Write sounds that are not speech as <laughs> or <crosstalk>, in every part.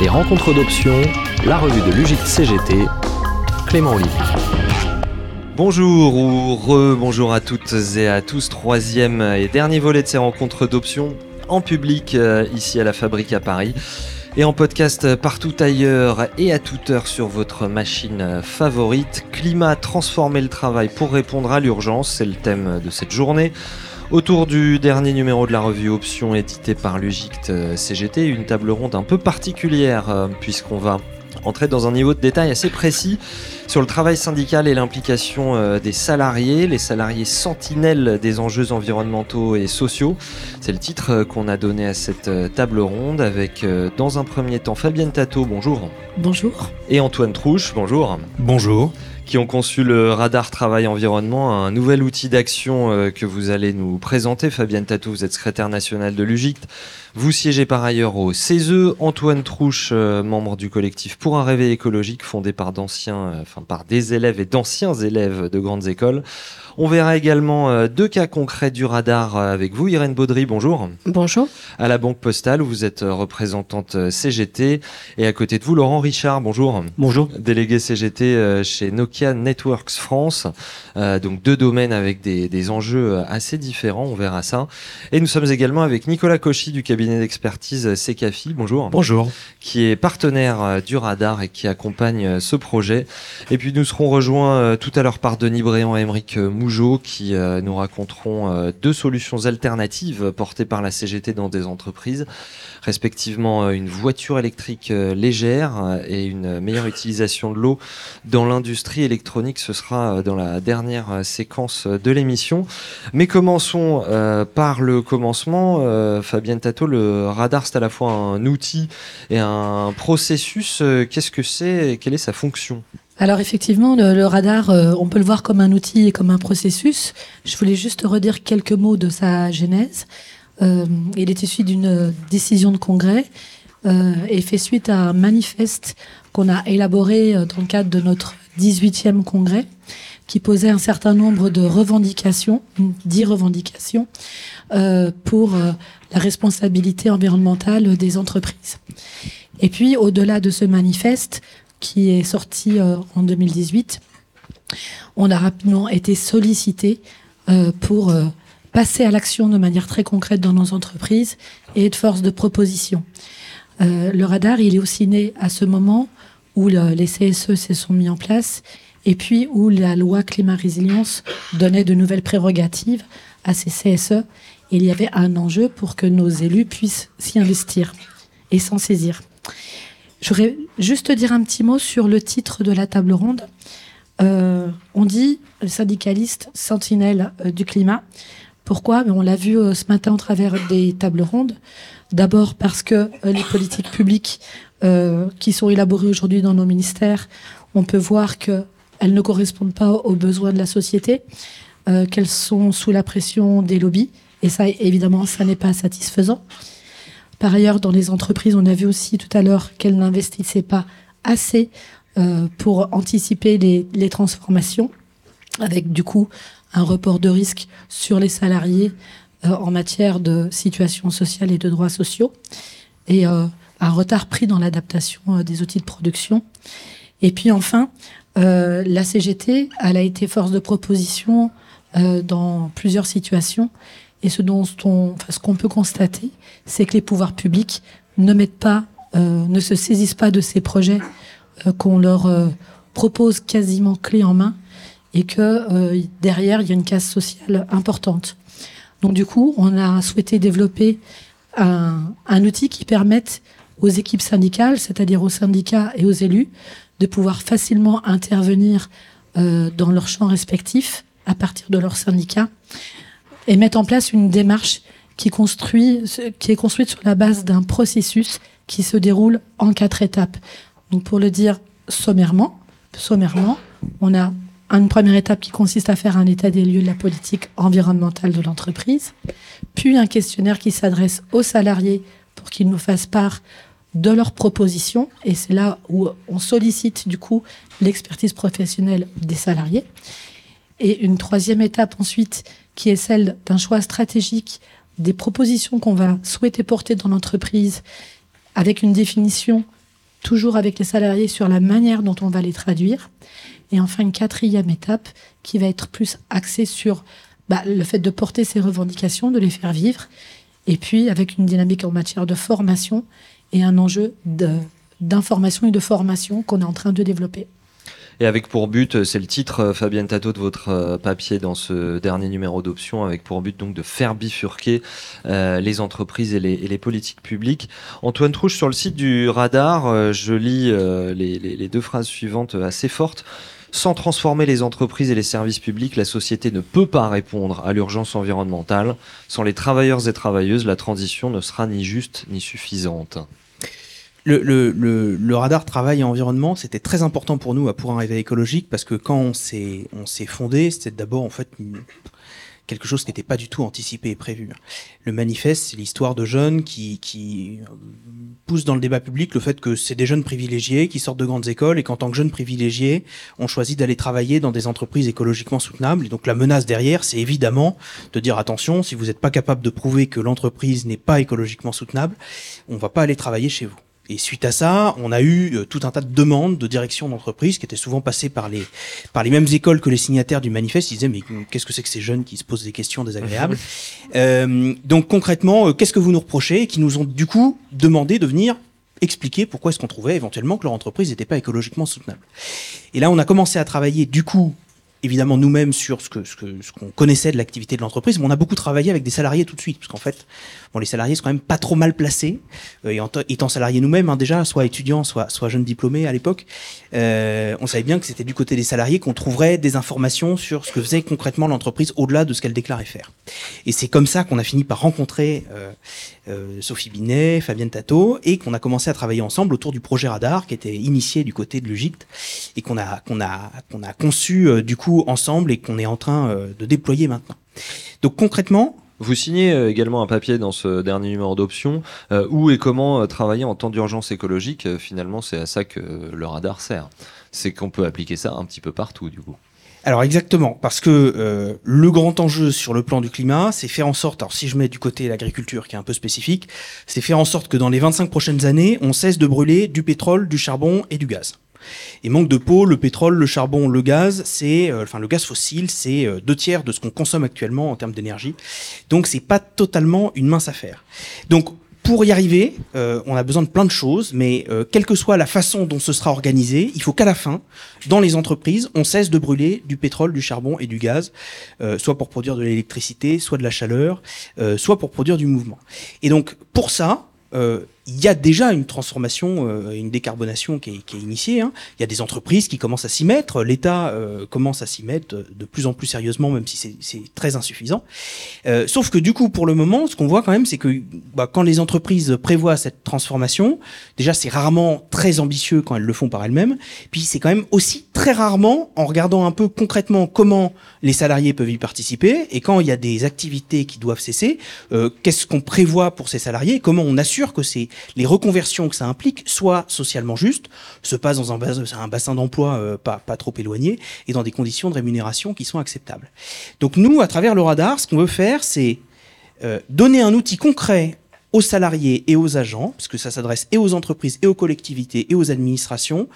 Les rencontres d'options, la revue de l'UGIC CGT, Clément Olivier. Bonjour ou re-bonjour à toutes et à tous, troisième et dernier volet de ces rencontres d'options en public euh, ici à la Fabrique à Paris et en podcast partout ailleurs et à toute heure sur votre machine favorite. Climat, transformer le travail pour répondre à l'urgence, c'est le thème de cette journée. Autour du dernier numéro de la revue Options édité par l'UGICT CGT, une table ronde un peu particulière euh, puisqu'on va entrer dans un niveau de détail assez précis sur le travail syndical et l'implication euh, des salariés, les salariés sentinelles des enjeux environnementaux et sociaux. C'est le titre euh, qu'on a donné à cette euh, table ronde avec dans un premier temps Fabienne Tato, bonjour. Bonjour. Et Antoine Trouche, bonjour. Bonjour qui ont conçu le radar travail environnement, un nouvel outil d'action que vous allez nous présenter. Fabienne Tato, vous êtes secrétaire nationale de l'UGICT. Vous siégez par ailleurs au CESE. Antoine Trouche, euh, membre du collectif Pour un réveil écologique, fondé par d'anciens, euh, enfin par des élèves et d'anciens élèves de grandes écoles. On verra également euh, deux cas concrets du radar avec vous. Irène Baudry, bonjour. Bonjour. À la Banque Postale, vous êtes représentante CGT. Et à côté de vous, Laurent Richard, bonjour. Bonjour. Délégué CGT chez Nokia Networks France. donc deux domaines avec des, des enjeux assez différents, on verra ça. Et nous sommes également avec Nicolas Cauchy du cabinet d'expertise Secafi. Bonjour. Bonjour. Qui est partenaire euh, du radar et qui accompagne euh, ce projet. Et puis nous serons rejoints euh, tout à l'heure par Denis Bréant et Émeric Mougeot qui nous raconteront deux solutions alternatives portées par la CGT dans des entreprises, respectivement une voiture électrique légère et une meilleure utilisation de l'eau dans l'industrie électronique. Ce sera dans la dernière séquence de l'émission. Mais commençons par le commencement. Fabienne Tato, le le radar, c'est à la fois un outil et un processus. Euh, qu'est-ce que c'est et quelle est sa fonction? Alors effectivement, le, radar, euh, on peut le voir comme un outil et comme un processus. Je voulais juste redire quelques mots de sa genèse. Euh, il est issu d'une décision de congrès et fait suite à un manifeste qu'on a élaboré dans le cadre de notre 18e congrès qui posait un certain nombre de revendications, dix revendications, pour la responsabilité environnementale des entreprises. Et puis, au-delà de ce manifeste, qui est sorti euh, en 2018, on a rapidement été sollicité euh, pour euh, passer à l'action de manière très concrète dans nos entreprises et être force de proposition. le radar, il est aussi né à ce moment où les CSE se sont mis en place et puis où la loi climat résilience donnait de nouvelles prérogatives à ces CSE il y avait un enjeu pour que nos élus puissent s'y investir et s'en saisir. Je voudrais juste dire un petit mot sur le titre de la table ronde. Euh, on dit syndicaliste sentinelle euh, du climat. Pourquoi? On l'a vu euh, ce matin au travers des tables rondes. D'abord parce que les politiques publiques qui sont élaborées aujourd'hui dans nos ministères, on peut voir qu'elles ne correspondent pas aux besoins de la société, qu'elles sont sous la pression des lobbies, et ça, évidemment, ça n'est pas satisfaisant. Par ailleurs, dans les entreprises, on a vu aussi tout à l'heure qu'elles n'investissaient pas assez euh, pour anticiper les, transformations, avec du coup un report de risque sur les salariés euh, en matière de situation sociale et de droits sociaux, et euh, un retard pris dans l'adaptation des outils de production. Et puis enfin, la CGT, elle a été force de proposition dans plusieurs situations et ce dont on, ce qu'on peut constater, c'est que les pouvoirs publics ne mettent pas, euh, ne se saisissent pas de ces projets euh, qu'on leur euh, propose quasiment clé en main, et que derrière il y a une casse sociale importante. Donc du coup, on a souhaité développer un, un outil qui permette aux équipes syndicales, c'est-à-dire aux syndicats et aux élus, de pouvoir facilement intervenir dans leurs champs respectifs à partir de leur syndicat et mettre en place une démarche qui est construite sur la base d'un processus qui se déroule en quatre étapes. Donc pour le dire sommairement, sommairement, on a une première étape qui consiste à faire un état des lieux de la politique environnementale de l'entreprise, puis un questionnaire qui s'adresse aux salariés qu'ils nous fassent part de leurs propositions, et c'est là où on sollicite du coup l'expertise professionnelle des salariés. Et une troisième étape ensuite qui est celle d'un choix stratégique des propositions qu'on va souhaiter porter dans l'entreprise avec une définition toujours avec les salariés sur la manière dont on va les traduire. Et enfin, une quatrième étape qui va être plus axée sur bah, le fait de porter ces revendications, de les faire vivre, et puis avec une dynamique en matière de formation et un enjeu d'information et de formation qu'on est en train de développer. Et avec pour but, c'est le titre, euh, Fabienne Tato, de votre euh, papier dans ce dernier numéro d'option, avec pour but donc de faire bifurquer euh, les entreprises et les, politiques publiques. Antoine Trouche, sur le site du radar, je lis les, deux phrases suivantes assez fortes. Sans transformer les entreprises et les services publics, la société ne peut pas répondre à l'urgence environnementale. Sans les travailleurs et travailleuses, la transition ne sera ni juste ni suffisante. Le, radar travail et environnement, c'était très important pour nous à Pour un réveil écologique parce que quand on s'est fondé, c'était d'abord en fait quelque chose qui n'était pas du tout anticipé et prévu. Le manifeste, c'est l'histoire de jeunes qui, qui euh, poussent dans le débat public le fait que c'est des jeunes privilégiés qui sortent de grandes écoles et qu'en tant que jeunes privilégiés, on choisit d'aller travailler dans des entreprises écologiquement soutenables. Et donc la menace derrière, c'est évidemment de dire attention, si vous n'êtes pas capable de prouver que l'entreprise n'est pas écologiquement soutenable, on va pas aller travailler chez vous. Et suite à ça, on a eu euh, tout un tas de demandes de direction d'entreprise qui étaient souvent passées par les, par les mêmes écoles que les signataires du manifeste. Ils disaient, mais qu'est-ce que c'est que ces jeunes qui se posent des questions désagréables euh, Donc concrètement, euh, qu'est-ce que vous nous reprochez Et qui nous ont du coup demandé de venir expliquer pourquoi est-ce qu'on trouvait éventuellement que leur entreprise n'était pas écologiquement soutenable. Et là, on a commencé à travailler du coup évidemment nous-mêmes sur ce qu'on connaissait de l'activité de l'entreprise, mais on a beaucoup travaillé avec des salariés tout de suite, parce qu'en fait, les salariés sont quand même pas trop mal placés, euh, étant salariés nous-mêmes hein, déjà, soit étudiants, soit jeunes diplômés à l'époque, euh, on savait bien que c'était du côté des salariés qu'on trouverait des informations sur ce que faisait concrètement l'entreprise au-delà de ce qu'elle déclarait faire. Et c'est comme ça qu'on a fini par rencontrer euh, Sophie Binet, Fabienne Tato, et qu'on a commencé à travailler ensemble autour du projet Radar qui était initié du côté de l'UGICT et qu'on a a a conçu euh, du coup ensemble et qu'on est en train euh, de déployer maintenant. Donc concrètement, vous signez également un papier dans ce dernier numéro d'option où et comment travailler en temps d'urgence écologique? finalement, c'est à ça que le radar sert. C'est qu'on peut appliquer ça un petit peu partout, du coup. Alors exactement, parce que euh, le grand enjeu sur le plan du climat, c'est faire en sorte, alors si je mets du côté l'agriculture qui est un peu spécifique, c'est faire en sorte que dans les 25 prochaines années, on cesse de brûler du pétrole, du charbon et du gaz. Et manque de peau, le pétrole, le charbon, le gaz, c'est, euh, enfin le gaz fossile, c'est euh, deux tiers de ce qu'on consomme actuellement en termes d'énergie. Donc c'est pas totalement une mince affaire. Donc pour y arriver, euh, on a besoin de plein de choses, mais euh, quelle que soit la façon dont ce sera organisé, il faut qu'à la fin, dans les entreprises, on cesse de brûler du pétrole, du charbon et du gaz, euh, soit pour produire de l'électricité, soit de la chaleur, soit pour produire du mouvement. Et donc, pour ça, il y a déjà une transformation, euh, une décarbonation qui est, initiée. Hein. Il y a des entreprises qui commencent à s'y mettre. L'État euh, commence à s'y mettre de plus en plus sérieusement, même si c'est très insuffisant. Euh, sauf que du coup, pour le moment, ce qu'on voit quand même, c'est que bah, quand les entreprises prévoient cette transformation, déjà c'est rarement très ambitieux quand elles le font par elles-mêmes. Puis c'est quand même aussi très rarement, en regardant un peu concrètement comment les salariés peuvent y participer, et quand il y a des activités qui doivent cesser, euh, qu'est-ce qu'on prévoit pour ces salariés, comment on assure que les reconversions que ça implique soient socialement justes, se passent dans un, bassin d'emploi euh, pas, pas trop éloigné et dans des conditions de rémunération qui sont acceptables. Donc nous, à travers le radar, ce qu'on veut faire, c'est euh, donner un outil concret aux salariés et aux agents, parce que ça s'adresse et aux entreprises et aux collectivités et aux administrations,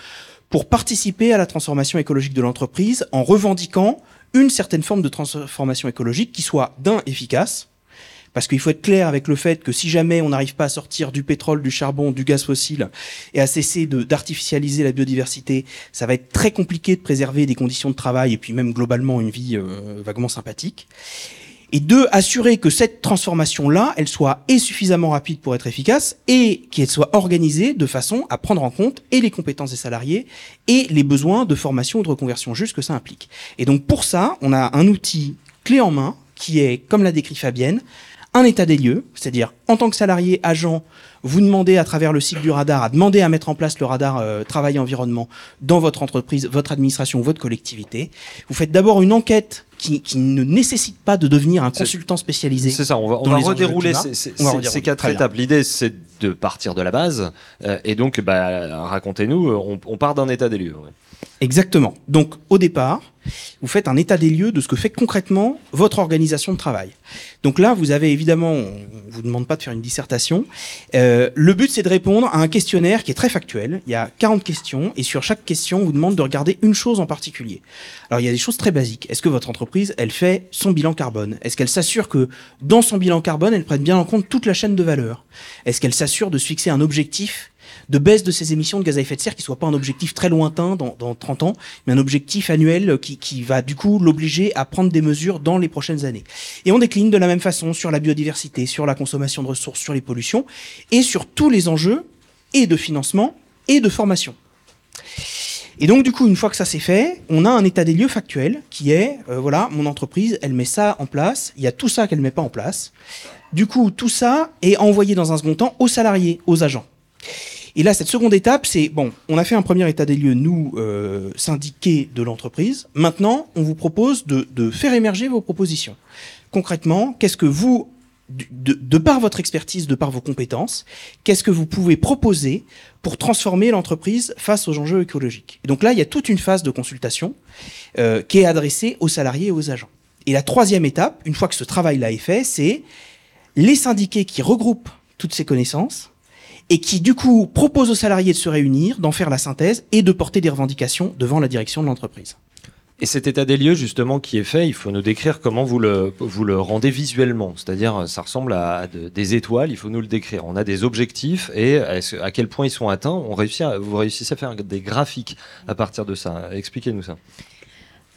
pour participer à la transformation écologique de l'entreprise en revendiquant une certaine forme de transformation écologique qui soit d'un efficace, parce qu'il faut être clair avec le fait que si jamais on n'arrive pas à sortir du pétrole, du charbon, du gaz fossile et à cesser d'artificialiser la biodiversité, ça va être très compliqué de préserver des conditions de travail et puis même globalement une vie euh, vaguement sympathique. Et deux, assurer que cette transformation-là, elle soit et suffisamment rapide pour être efficace et qu'elle soit organisée de façon à prendre en compte et les compétences des salariés et les besoins de formation ou de reconversion juste que ça implique. Et donc pour ça, on a un outil clé en main qui est, comme l'a décrit Fabienne, un état des lieux, c'est-à-dire en tant que salarié, agent, vous demandez à travers le site du radar à demander à mettre en place le radar euh, travail environnement dans votre entreprise, votre administration, votre collectivité. Vous faites d'abord une enquête qui, qui, ne nécessite pas de devenir un consultant spécialisé. C'est ça, on va, on va redérouler ces, quatre étapes. L'idée, c'est de partir de la base. Euh, et donc, bah, racontez-nous, on, on, part d'un état des lieux. Exactement. Donc, au départ, vous faites un état des lieux de ce que fait concrètement votre organisation de travail. Donc là, vous avez évidemment, on vous demande pas de faire une dissertation. Euh, le but, c'est de répondre à un questionnaire qui est très factuel. Il y a 40 questions et sur chaque question, on vous demande de regarder une chose en particulier. Alors il y a des choses très basiques. Est-ce que votre entreprise, elle fait son bilan carbone? Est-ce qu'elle s'assure que dans son bilan carbone, elle prenne bien en compte toute la chaîne de valeur? Est-ce qu'elle s'assure de se fixer un objectif de baisse de ses émissions de gaz à effet de serre qui soit pas un objectif très lointain dans, dans 30 ans, mais un objectif annuel qui, qui va du coup l'obliger à prendre des mesures dans les prochaines années. Et on décline de la même façon sur la biodiversité, sur la consommation de ressources, sur les pollutions et sur tous les enjeux et de financement et de formation. Et donc du coup, une fois que ça c'est fait, on a un état des lieux factuel qui est, euh, voilà, mon entreprise, elle met ça en place, il y a tout ça qu'elle met pas en place. Du coup, tout ça est envoyé dans un second temps aux salariés, aux agents. Et là, cette seconde étape, c'est bon, on a fait un premier état des lieux, nous, euh, syndiqués de l'entreprise. Maintenant, on vous propose de, faire émerger vos propositions. Concrètement, qu'est-ce que vous, de, de, par votre expertise, de par vos compétences, qu'est-ce que vous pouvez proposer pour transformer l'entreprise face aux enjeux écologiques? Et donc là, il y a toute une phase de consultation euh, qui est adressée aux salariés et aux agents. Et la troisième étape, une fois que ce travail-là est fait, c'est les syndiqués qui regroupent toutes ces connaissances et qui du coup propose aux salariés de se réunir, d'en faire la synthèse et de porter des revendications devant la direction de l'entreprise. Et cet état des lieux justement qui est fait, il faut nous décrire comment vous le, vous le rendez visuellement. C'est-à-dire, ça ressemble à des étoiles, il faut nous le décrire. On a des objectifs et à quel point ils sont atteints? On réussit à, vous réussissez à faire des graphiques à partir de ça. Expliquez-nous ça.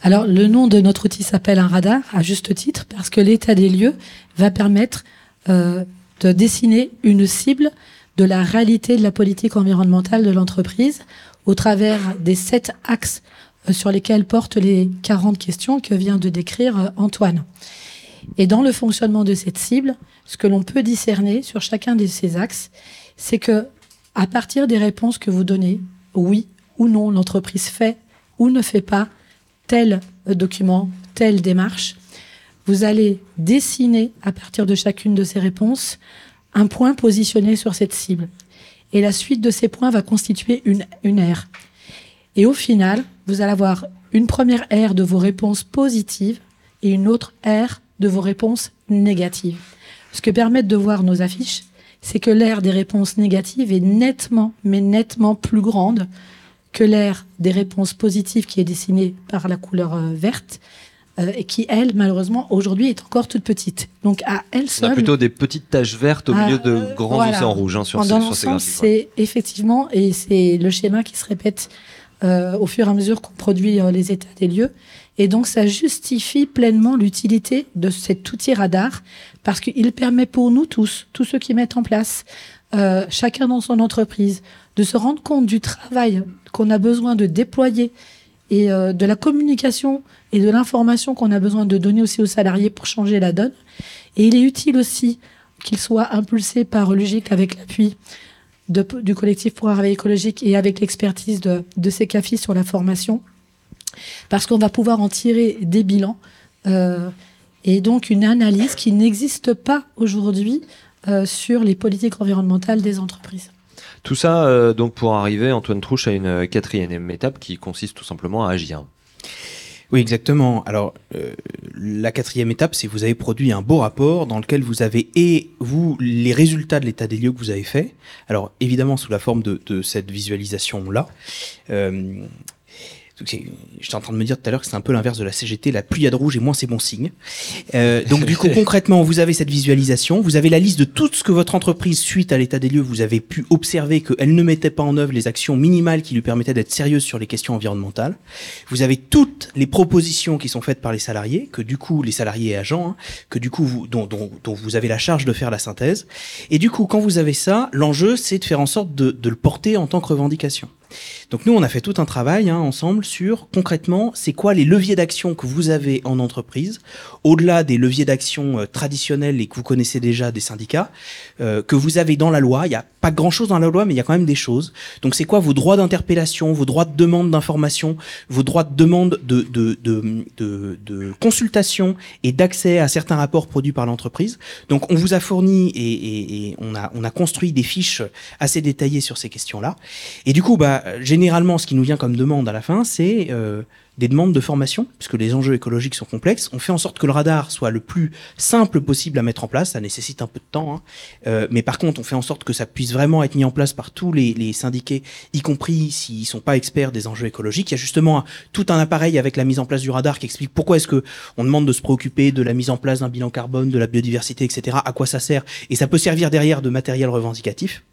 Alors, le nom de notre outil s'appelle un radar, à juste titre, parce que l'état des lieux va permettre euh, de dessiner une cible de la réalité de la politique environnementale de l'entreprise au travers des sept axes euh, sur lesquels portent les 40 questions que vient de décrire euh, Antoine. Et dans le fonctionnement de cette cible, ce que l'on peut discerner sur chacun de ces axes, c'est que à partir des réponses que vous donnez, oui ou non, l'entreprise fait ou ne fait pas tel document, telle démarche, vous allez dessiner à partir de chacune de ces réponses un point positionné sur cette cible. Et la suite de ces points va constituer une, une aire. Et au final, vous allez avoir une première aire de vos réponses positives et une autre aire de vos réponses négatives. Ce que permettent de voir nos affiches, c'est que l'aire des réponses négatives est nettement, mais nettement plus grande que l'aire des réponses positives qui est dessinée par la couleur euh, verte euh, et qui, elle, malheureusement, aujourd'hui est encore toute petite. Donc à elle seule. On a plutôt des petites taches vertes au milieu de ah, grands voilà. océans rouges hein, sur, Dans ces, sur C'est effectivement, et c'est le schéma qui se répète euh, au fur et à mesure qu'on produit euh, les états des lieux. Et donc ça justifie pleinement l'utilité de cet outil radar parce qu'il permet pour nous tous, tous ceux qui mettent en place, euh, chacun dans son entreprise, de se rendre compte du travail qu'on a besoin de déployer et euh, de la communication et de l'information qu'on a besoin de donner aussi aux salariés pour changer la donne. Et il est utile aussi qu'il soit impulsé par Logique avec l'appui du collectif pour un réveil écologique et avec l'expertise de, de CECAFI sur la formation, parce qu'on va pouvoir en tirer des bilans euh, et donc une analyse qui n'existe pas aujourd'hui euh, sur les politiques environnementales des entreprises. Tout ça, euh, donc, pour arriver, Antoine Trouche, à une quatrième étape qui consiste tout simplement à agir. Oui, exactement. Alors, euh, la quatrième étape, c'est que vous avez produit un beau rapport dans lequel vous avez et vous les résultats de l'état des lieux que vous avez fait. Alors, évidemment, sous la forme de, de cette visualisation-là. Euh, J'étais en train de me dire tout à l'heure que c'est un peu l'inverse de la CGT, la pluie de rouge et moins c'est bon signe. Euh, donc du coup <laughs> concrètement, vous avez cette visualisation, vous avez la liste de tout ce que votre entreprise, suite à l'état des lieux, vous avez pu observer qu'elle ne mettait pas en œuvre les actions minimales qui lui permettaient d'être sérieuse sur les questions environnementales. Vous avez toutes les propositions qui sont faites par les salariés, que du coup les salariés et agents, hein, que du coup vous, dont, dont, dont, vous avez la charge de faire la synthèse. Et du coup, quand vous avez ça, l'enjeu c'est de faire en sorte de, de le porter en tant que revendication. Donc nous, on a fait tout un travail hein, ensemble sur concrètement, c'est quoi les leviers d'action que vous avez en entreprise, au-delà des leviers d'action euh, traditionnels et que vous connaissez déjà des syndicats, euh, que vous avez dans la loi. Pas grand-chose dans la loi, mais il y a quand même des choses. Donc c'est quoi vos droits d'interpellation, vos droits de demande d'information, vos droits de demande de, de, de, de, de consultation et d'accès à certains rapports produits par l'entreprise? Donc on vous a fourni et, et, et, on, a, on a construit des fiches assez détaillées sur ces questions-là. Et du coup, bah, généralement, ce qui nous vient comme demande à la fin, c'est euh, des demandes de formation, puisque les enjeux écologiques sont complexes. On fait en sorte que le radar soit le plus simple possible à mettre en place. Ça nécessite un peu de temps, hein. euh, mais par contre, on fait en sorte que ça puisse vraiment être mis en place par tous les, les syndiqués, y compris s'ils sont pas experts des enjeux écologiques. Il y a justement tout un appareil avec la mise en place du radar qui explique pourquoi est-ce que on demande de se préoccuper de la mise en place d'un bilan carbone, de la biodiversité, etc. À quoi ça sert Et ça peut servir derrière de matériel revendicatif.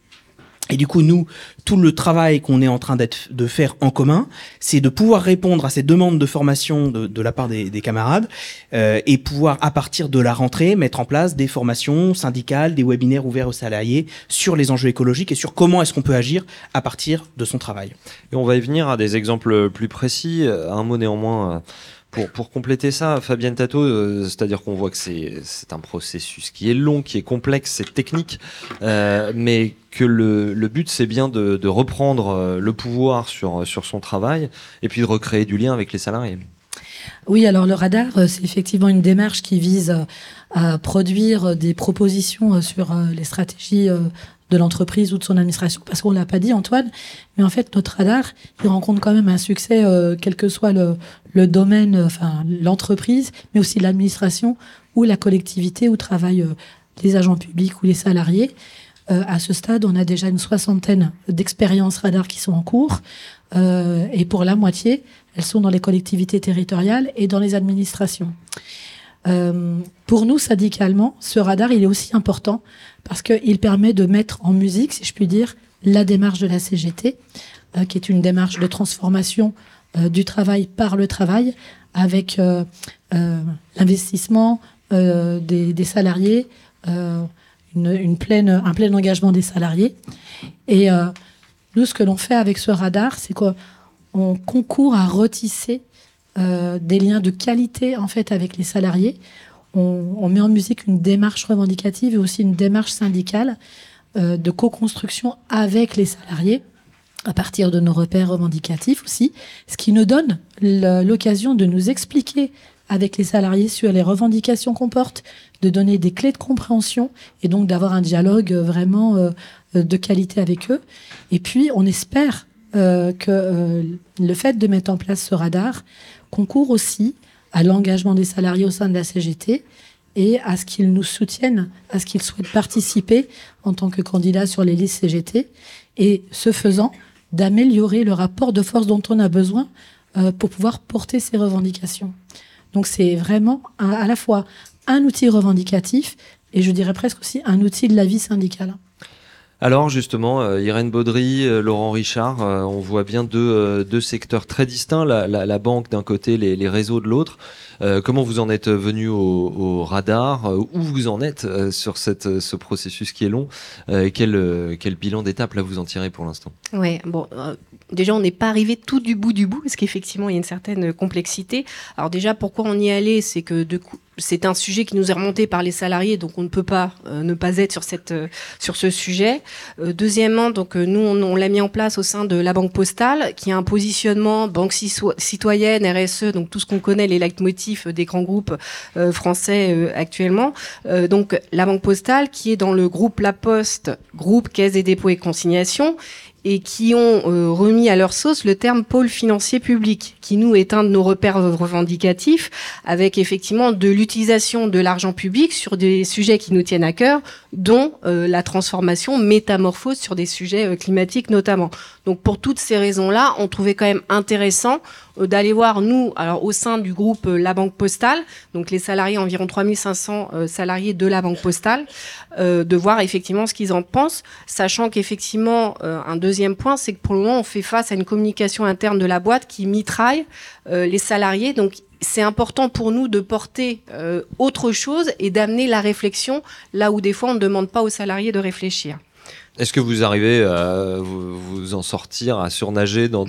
Et du coup, nous, tout le travail qu'on est en train de faire en commun, c'est de pouvoir répondre à ces demandes de formation de, la part des, camarades euh, et pouvoir, à partir de la rentrée, mettre en place des formations syndicales, des webinaires ouverts aux salariés sur les enjeux écologiques et sur comment est-ce qu'on peut agir à partir de son travail. Et on va y venir à des exemples plus précis. Un mot néanmoins. Pour, compléter ça, Fabienne Tato, euh, c'est-à-dire qu'on voit que c'est un processus qui est long, qui est complexe, c'est technique, euh, mais que le, but c'est bien de, reprendre euh, le pouvoir sur, son travail et puis de recréer du lien avec les salariés. Oui, alors le radar, c'est effectivement une démarche qui vise à produire des propositions sur les stratégies de l'entreprise ou de son administration, parce qu'on l'a pas dit, Antoine, mais en fait, notre radar, il rencontre quand même un succès, euh, quel que soit le, le domaine, euh, enfin l'entreprise, mais aussi l'administration ou la collectivité où travaillent euh, les agents publics ou les salariés. à ce stade, on a déjà une soixantaine d'expériences radar qui sont en cours, et pour la moitié, elles sont dans les collectivités territoriales et dans les administrations. Euh, pour nous, syndicalement, ce radar, il est aussi important parce qu'il permet de mettre en musique, si je puis dire, la démarche de la CGT, euh, qui est une démarche de transformation euh, du travail par le travail, avec l'investissement des, salariés, un plein engagement des salariés. Et nous, ce que l'on fait avec ce radar, c'est qu'on concourt à retisser euh, des liens de qualité en fait avec les salariés. On, met en musique une démarche revendicative et aussi une démarche syndicale euh, de co-construction avec les salariés à partir de nos repères revendicatifs aussi, ce qui nous donne l'occasion de nous expliquer avec les salariés sur les revendications qu'on porte, de donner des clés de compréhension et donc d'avoir un dialogue vraiment euh, de qualité avec eux. Et puis, on espère que le fait de mettre en place ce radar concourt aussi à l'engagement des salariés au sein de la CGT et à ce qu'ils nous soutiennent, à ce qu'ils souhaitent participer en tant que candidats sur les listes CGT, et ce faisant, d'améliorer le rapport de force dont on a besoin euh, pour pouvoir porter ces revendications. Donc c'est vraiment à la fois un outil revendicatif et je dirais presque aussi un outil de la vie syndicale. Alors justement, euh, Irène Baudry, euh, Laurent Richard, euh, on voit bien deux, deux secteurs très distincts, la, banque d'un côté, les, les, réseaux de l'autre. comment vous en êtes venu au, radar Où vous en êtes sur cette, ce processus qui est long quel, quel bilan d'étape là vous en tirez pour l'instant? Oui, bon, déjà on n'est pas arrivé tout du bout du bout parce qu'effectivement il y a une certaine complexité. Alors déjà pourquoi on y allé, c'est que de coup c'est un sujet qui nous est remonté par les salariés, donc on ne peut pas euh, ne pas être sur euh, ce sujet. Euh, deuxièmement, donc nous on, l'a mis en place au sein de la Banque Postale, qui a un positionnement banque citoyenne, RSE, donc tout ce qu'on connaît, les leitmotifs des grands groupes français actuellement. donc la Banque Postale, qui est dans le groupe La Poste, groupe Caisse des dépôts et consignations, et qui ont remis à leur sauce le terme pôle financier public, qui nous est un de nos repères revendicatifs, avec effectivement de l'utilisation de l'argent public sur des sujets qui nous tiennent à cœur, dont euh, la transformation métamorphose sur des sujets euh, climatiques notamment. Donc pour toutes ces raisons-là, on trouvait quand même intéressant d'aller voir, nous, alors au sein du groupe La Banque Postale, donc les salariés, environ 3500 salariés de la Banque Postale, de voir effectivement ce qu'ils en pensent, sachant qu'effectivement, un deuxième point, c'est que pour le moment, on fait face à une communication interne de la boîte qui mitraille les salariés. Donc c'est important pour nous de porter euh, autre chose et d'amener la réflexion là où des fois on ne demande pas aux salariés de réfléchir. Est-ce que vous arrivez à en sortir, à surnager dans,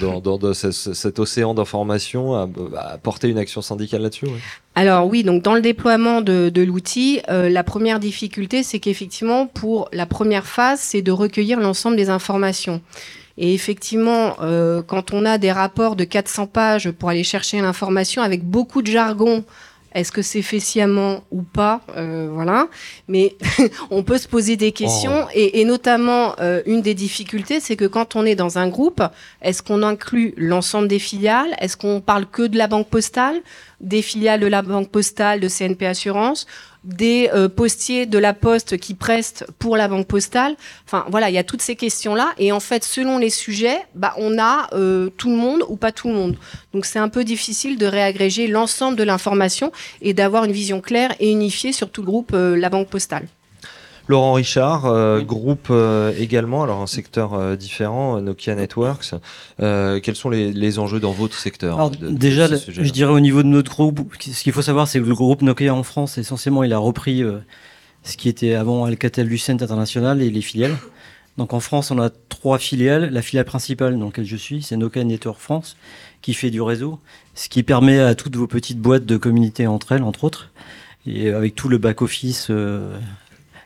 cet océan d'informations, à, porter une action syndicale là-dessus Alors oui, donc dans le déploiement de, l'outil, euh, la première difficulté, c'est qu'effectivement, pour la première phase, c'est de recueillir l'ensemble des informations. Et effectivement, euh, quand on a des rapports de 400 pages pour aller chercher l'information avec beaucoup de jargon, Est-ce que c'est fait sciemment ou pas euh, Voilà. Mais <laughs> on peut se poser des questions. Oh. Et, et notamment, euh, une des difficultés, c'est que quand on est dans un groupe, est-ce qu'on inclut l'ensemble des filiales? Est-ce qu'on parle que de la banque postale? Des filiales de la banque postale, de CNP Assurance des euh, postiers de la poste qui prestent pour la banque postale. Enfin voilà, il y a toutes ces questions-là. Et en fait, selon les sujets, bah, on a euh, tout le monde ou pas tout le monde. Donc c'est un peu difficile de réagréger l'ensemble de l'information et d'avoir une vision claire et unifiée sur tout le groupe euh, la banque postale. Laurent Richard, euh, groupe euh, également, alors un secteur euh, différent, Nokia Networks. Quels sont les, les enjeux dans votre secteur Alors, de- de déjà, je dirais au niveau de notre groupe, ce qu'il faut savoir, c'est que le groupe Nokia en France, essentiellement, il a repris ce qui était avant Alcatel Lucent International et les filiales. Donc en France, on a trois filiales. La filiale principale dans laquelle je suis, c'est Nokia Network France, qui fait du réseau, ce qui permet à toutes vos petites boîtes de communiquer entre elles, entre autres, et avec tout le back-office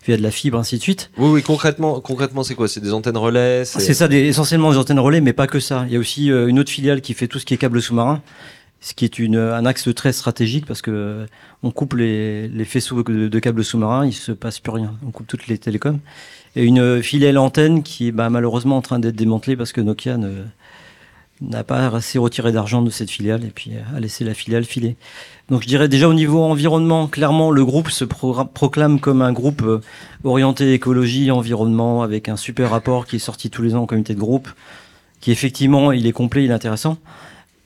via de la fibre, ainsi de suite. Oui, oui, concrètement, concrètement c'est quoi? C'est des antennes relais C'est ça, des- essentiellement des antennes relais, mais pas que ça. Il y a aussi euh, une autre filiale qui fait tout ce qui est câble sous-marin, ce qui est une, un axe très stratégique parce que euh, on coupe les, les faisceaux de, de câbles sous-marins, il se passe plus rien. On coupe toutes les télécoms. Et une euh, filiale antenne qui est bah, malheureusement en train d'être démantelée parce que Nokia ne n'a pas assez retiré d'argent de cette filiale et puis a laissé la filiale filer. Donc je dirais déjà au niveau environnement, clairement le groupe se pro- proclame comme un groupe euh, orienté écologie, environnement, avec un super rapport qui est sorti tous les ans au comité de groupe, qui effectivement il est complet, il est intéressant.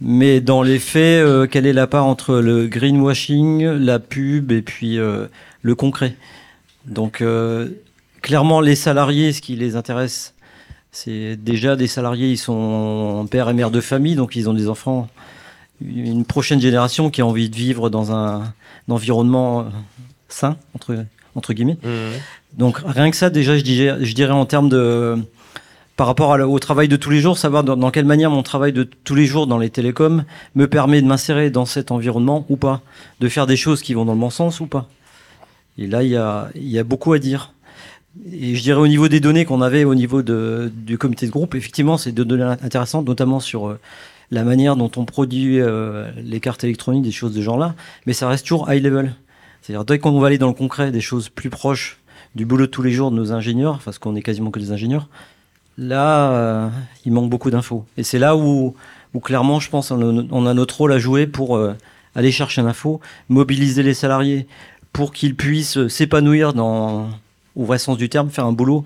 Mais dans les faits, euh, quelle est la part entre le greenwashing, la pub et puis euh, le concret? Donc clairement les salariés, ce qui les intéresse, c'est déjà des salariés, ils sont père et mère de famille, donc ils ont des enfants, une prochaine génération qui a envie de vivre dans un, un environnement euh, sain, entre, entre guillemets. Mhm. Donc rien que ça, déjà, je dirais, je dirais en termes de... Par rapport au travail de tous les jours, savoir dans, dans quelle manière mon travail de tous les jours dans les télécoms me permet de m'insérer dans cet environnement ou pas, de faire des choses qui vont dans le bon sens ou pas. Et là, il y a, il y a beaucoup à dire. Et je dirais au niveau des données qu'on avait au niveau du comité de groupe, effectivement, c'est des données intéressantes, notamment sur euh, la manière dont on produit euh, les cartes électroniques, des choses de ce genre-là, mais ça reste toujours high level. C'est-à-dire, dès qu'on va aller dans le concret, des choses plus proches du boulot de tous les jours de nos ingénieurs, parce qu'on est quasiment que des ingénieurs, là, euh, il manque beaucoup d'infos. Et c'est là où, où clairement, je pense, on a, notre rôle à jouer pour aller chercher l'info, mobiliser les salariés pour qu'ils puissent s'épanouir dans, au vrai sens du terme, faire un boulot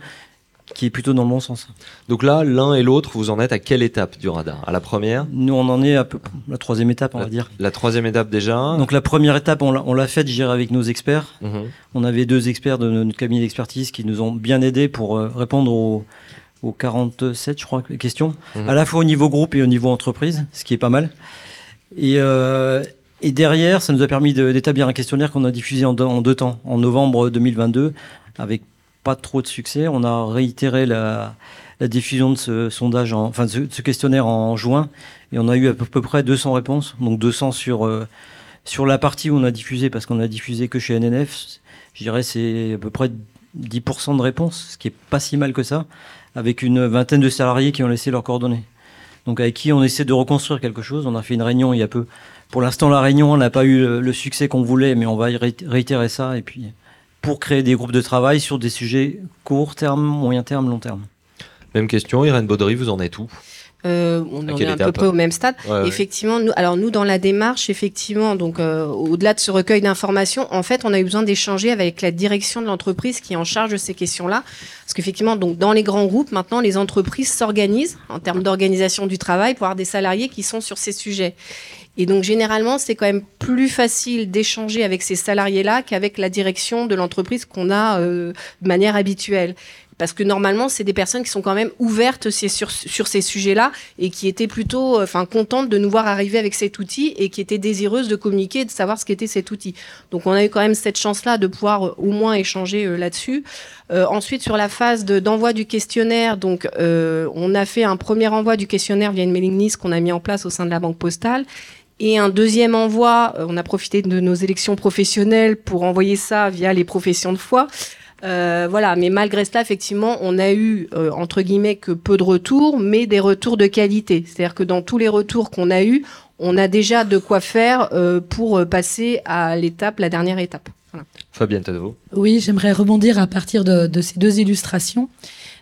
qui est plutôt dans le bon sens. Donc là, l'un et l'autre, vous en êtes à quelle étape du radar? À la première? Nous, on en est à peu la troisième étape, on va dire. La troisième étape déjà Donc la première étape, on l'a- faite, je dirais, avec nos experts. Mhm. On avait deux experts de notre cabinet d'expertise qui nous ont bien aidés pour euh, répondre aux, aux 47, je crois, questions, Mhm. à la fois au niveau groupe et au niveau entreprise, ce qui est pas mal. Et, euh, et derrière, ça nous a permis d'établir un questionnaire qu'on a diffusé en deux, en deux temps. En novembre 2022, avec pas trop de succès, on a réitéré la, diffusion de ce sondage, en- enfin ce, questionnaire en juin, et on a eu à peu, près 200 réponses, donc 200 sur euh, sur la partie où on a diffusé, parce qu'on a diffusé que chez NNF, je dirais c'est à peu près 10% de réponses, ce qui est pas si mal que ça, avec une vingtaine de salariés qui ont laissé leurs coordonnées. Donc avec qui on essaie de reconstruire quelque chose. On a fait une réunion il y a peu. Pour l'instant, la réunion n'a pas eu le, succès qu'on voulait, mais on va réitérer ça et puis pour créer des groupes de travail sur des sujets court terme, moyen terme, long terme. Même question, Irène Baudry, vous en êtes où? Euh, on en est à peu près au même stade. Ouais, ouais. Effectivement, nous, alors nous dans la démarche, effectivement, donc euh, au-delà de ce recueil d'informations, en fait, on a eu besoin d'échanger avec la direction de l'entreprise qui est en charge de ces questions-là, parce qu'effectivement, donc dans les grands groupes, maintenant, les entreprises s'organisent en termes d'organisation du travail pour avoir des salariés qui sont sur ces sujets. Et donc généralement, c'est quand même plus facile d'échanger avec ces salariés-là qu'avec la direction de l'entreprise qu'on a euh, de manière habituelle. Parce que normalement, c'est des personnes qui sont quand même ouvertes sur, ces sujets-là et qui étaient plutôt euh, enfin, contentes de nous voir arriver avec cet outil et qui étaient désireuses de communiquer et de savoir ce qu'était cet outil. Donc on a eu quand même cette chance-là de pouvoir euh, au moins échanger euh, là-dessus. Euh, ensuite, sur la phase de- d'envoi du questionnaire, donc on a fait un premier envoi du questionnaire via une mailing list qu'on a mis en place au sein de la Banque Postale. Et un deuxième envoi, euh, on a profité de nos élections professionnelles pour envoyer ça via les professions de foi. Euh, voilà, mais malgré cela, effectivement, on a eu, euh, entre guillemets, que peu de retours, mais des retours de qualité. C'est-à-dire que dans tous les retours qu'on a eus, on a déjà de quoi faire euh, pour passer à l'étape, la dernière étape. Fabienne Tadevaux. Oui, j'aimerais rebondir à partir de, de ces deux illustrations.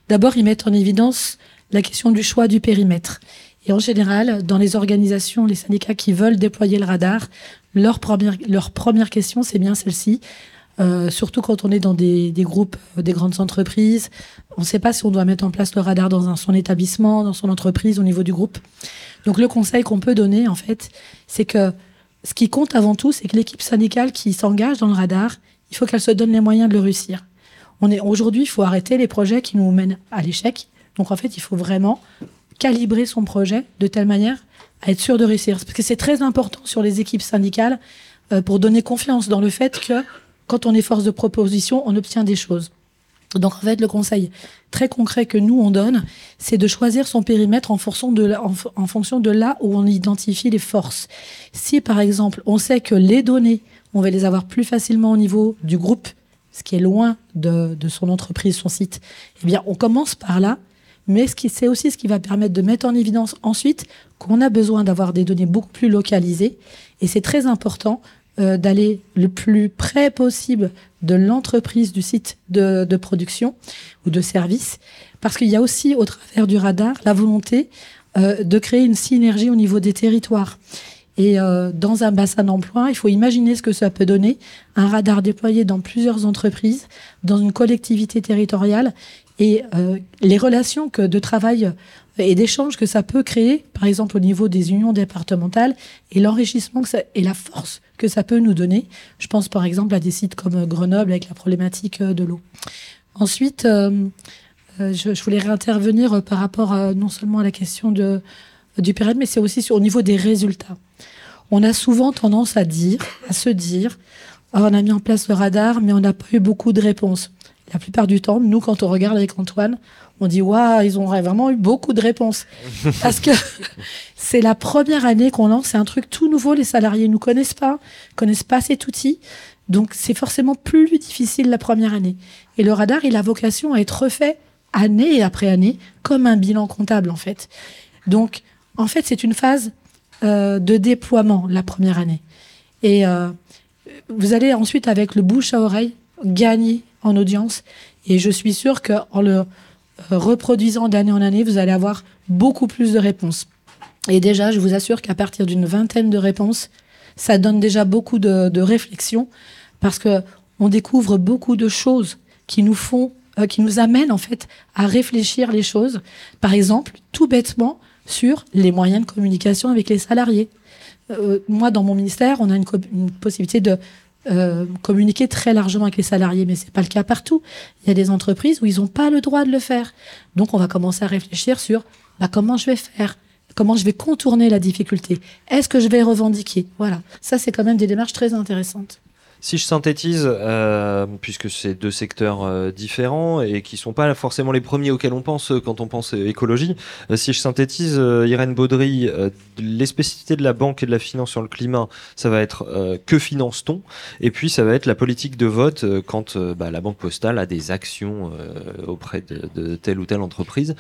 D'abord, ils mettent en évidence la question du choix du périmètre. Et en général, dans les organisations, les syndicats qui veulent déployer le radar, leur première, leur première question, c'est bien celle-ci. Euh, surtout quand on est dans des, des groupes, euh, des grandes entreprises, on ne sait pas si on doit mettre en place le radar dans un, son établissement, dans son entreprise, au niveau du groupe. Donc le conseil qu'on peut donner, en fait, c'est que ce qui compte avant tout, c'est que l'équipe syndicale qui s'engage dans le radar, il faut qu'elle se donne les moyens de le réussir. On est aujourd'hui, il faut arrêter les projets qui nous mènent à l'échec. Donc en fait, il faut vraiment calibrer son projet de telle manière à être sûr de réussir. Parce que c'est très important sur les équipes syndicales euh, pour donner confiance dans le fait que quand on est force de proposition, on obtient des choses. Donc en fait, le conseil très concret que nous on donne, c'est de choisir son périmètre en fonction de fonction de là où on identifie les forces. Si par exemple on sait que les données, on va les avoir plus facilement au niveau du groupe, ce qui est loin de, de son entreprise, son site, eh bien on commence par là. Mais c'est aussi ce qui va permettre de mettre en évidence ensuite qu'on a besoin d'avoir des données beaucoup plus localisées. Et c'est très important euh, d'aller le plus près possible de l'entreprise, du site de, de, production ou de service, parce qu'il y a aussi au travers du radar la volonté euh, de créer une synergie au niveau des territoires. Et euh, dans un bassin d'emploi, il faut imaginer ce que ça peut donner, un radar déployé dans plusieurs entreprises, dans une collectivité territoriale, et euh, les relations que de travail et d'échange que ça peut créer, par exemple au niveau des unions départementales, et l'enrichissement et la force que ça peut nous donner. Je pense par exemple à des sites comme Grenoble avec la problématique euh, de l'eau. Ensuite, euh, euh, je, voulais réintervenir par rapport non seulement à la question du période, mais c'est aussi au niveau des résultats. On a souvent tendance à dire, à se dire, oh, on a mis en place le radar, mais on n'a pas eu beaucoup de réponses. La plupart du temps, nous, quand on regarde avec Antoine, on dit waouh, ils ont vraiment eu beaucoup de réponses. <laughs> Parce que c'est la première année qu'on lance, c'est un truc tout nouveau, les salariés ne nous connaissent pas, connaissent pas cet outil. Donc c'est forcément plus difficile la première année. Et le radar, il a vocation à être refait année après année, comme un bilan comptable en fait. Donc en fait, c'est une phase euh, de déploiement la première année. Et euh, vous allez ensuite, avec le bouche à oreille, gagner en audience. Et je suis sûre qu'en le reproduisant d'année en année, vous allez avoir beaucoup plus de réponses. Et déjà, je vous assure qu'à partir d'une vingtaine de réponses, ça donne déjà beaucoup de, de réflexion parce que on découvre beaucoup de choses qui nous font, euh, qui nous amènent en fait à réfléchir les choses. Par exemple, tout bêtement sur les moyens de communication avec les salariés. Euh, moi, dans mon ministère, on a une possibilité de euh, communiquer très largement avec les salariés, mais c'est pas le cas partout. Il y a des entreprises où ils n'ont pas le droit de le faire. Donc, on va commencer à réfléchir sur bah, comment je vais faire, comment je vais contourner la difficulté? Est-ce que je vais revendiquer? Voilà, ça c'est quand même des démarches très intéressantes. Si je synthétise, euh, puisque c'est deux secteurs euh, différents et qui sont pas forcément les premiers auxquels on pense quand on pense écologie, euh, si je synthétise, euh, Irène Baudry, euh, les spécificités de la banque et de la finance sur le climat, ça va être euh, que finance-t-on? Et puis ça va être la politique de vote quand bah, la banque postale a des actions auprès de, telle ou telle entreprise.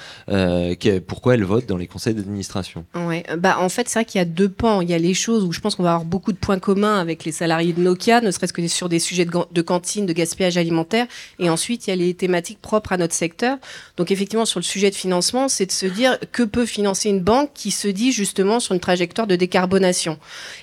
Pourquoi elle vote dans les conseils d'administration? Ouais, bah en fait c'est vrai qu'il y a deux pans. Il y a les choses où je pense qu'on va avoir beaucoup de points communs avec les salariés de Nokia, ne serait-ce que sur des sujets de, de, cantine, de gaspillage alimentaire. Et ensuite, il y a les thématiques propres à notre secteur. Donc, effectivement, sur le sujet de financement, c'est de se dire que peut financer une banque qui se dit justement sur une trajectoire de décarbonation?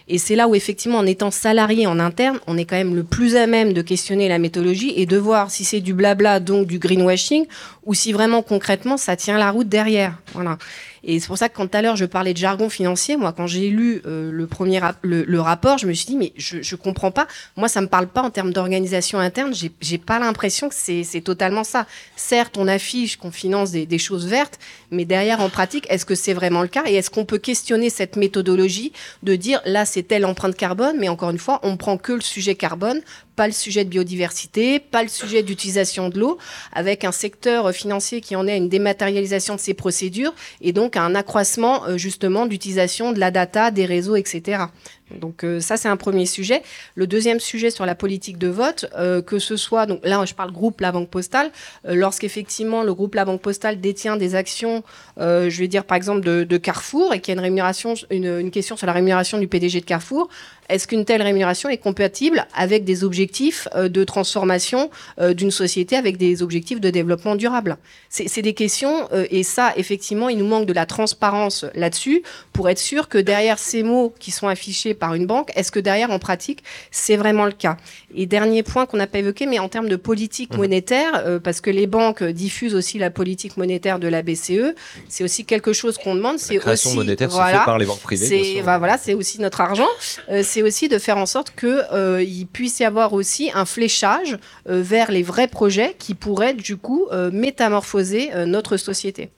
Et c'est là où, effectivement, en étant salarié en interne, on est quand même le plus à même de questionner la méthodologie et de voir si c'est du blabla, donc du greenwashing, ou si vraiment concrètement ça tient la route derrière. Voilà. Et c'est pour ça que quand tout à l'heure je parlais de jargon financier, moi quand j'ai lu euh, le premier le, rapport, je me suis dit mais je je comprends pas. Moi ça me parle pas en termes d'organisation interne. J'ai pas l'impression que c'est totalement ça. Certes on affiche qu'on finance des, des choses vertes, mais derrière en pratique est-ce que c'est vraiment le cas? Et est-ce qu'on peut questionner cette méthodologie de dire là c'est telle empreinte carbone, mais encore une fois on prend que le sujet carbone, pas le sujet de biodiversité, pas le sujet d'utilisation de l'eau, avec un secteur financier qui en est à une dématérialisation de ses procédures et donc à un accroissement justement d'utilisation de la data, des réseaux, etc. Donc euh, ça, c'est un premier sujet. Le deuxième sujet sur la politique de vote, euh, que ce soit, donc là, je parle groupe La Banque Postale, euh, lorsqu'effectivement le groupe La Banque Postale détient des actions, je vais dire par exemple de, Carrefour, et qu'il y a une rémunération, une, question sur la rémunération du PDG de Carrefour, est-ce qu'une telle rémunération est compatible avec des objectifs de transformation d'une société avec des objectifs de développement durable? C'est des questions, et ça, effectivement, il nous manque de la transparence là-dessus pour être sûr que derrière ces mots qui sont affichés par une banque, est-ce que derrière, en pratique, c'est vraiment le cas? Et dernier point qu'on n'a pas évoqué, mais en termes de politique Mhm. monétaire, euh, parce que les banques diffusent aussi la politique monétaire de la BCE, c'est aussi quelque chose qu'on demande. La création aussi, monétaire voilà, se fait par les banques privées. c'est bah, voilà, c'est aussi notre argent. Euh, c'est aussi de faire en sorte que euh, il puisse y avoir aussi un fléchage vers les vrais projets qui pourraient du coup métamorphoser notre société.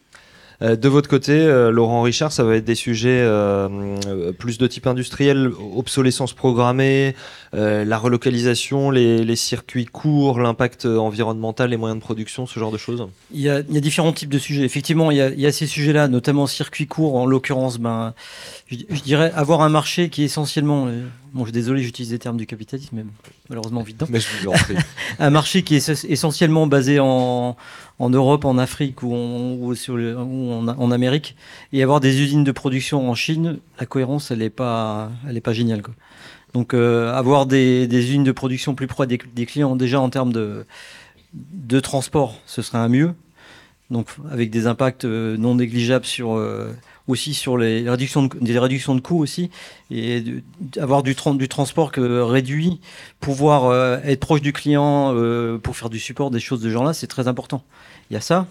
Euh, de votre côté, euh, Laurent Richard, ça va être des sujets euh, plus de type industriel, obsolescence programmée, la relocalisation, les, les circuits courts, l'impact environnemental, les moyens de production, ce genre de choses. Il y, a, il y a différents types de sujets. Effectivement, il y a, il y a ces sujets-là, notamment circuit court, en l'occurrence, ben, je, je dirais avoir un marché qui est essentiellement, bon, je suis désolé, j'utilise des termes du capitalisme, mais malheureusement vite dedans. Mais je vous en prie. <laughs> un marché qui est ess- essentiellement basé en, en Europe, en Afrique ou, en, Amérique, et avoir des usines de production en Chine, la cohérence, elle n'est pas, pas géniale. Donc, euh, avoir des, usines de production plus proches des, clients, déjà en termes de, de transport, ce serait un mieux. Donc, avec des impacts euh, non négligeables sur, euh, aussi sur les réductions de, des réductions de coûts aussi, et de- avoir du, du transport que réduit pouvoir euh, être proche du client euh, pour faire du support, des choses de genre-là, c'est très important. Il y a ça.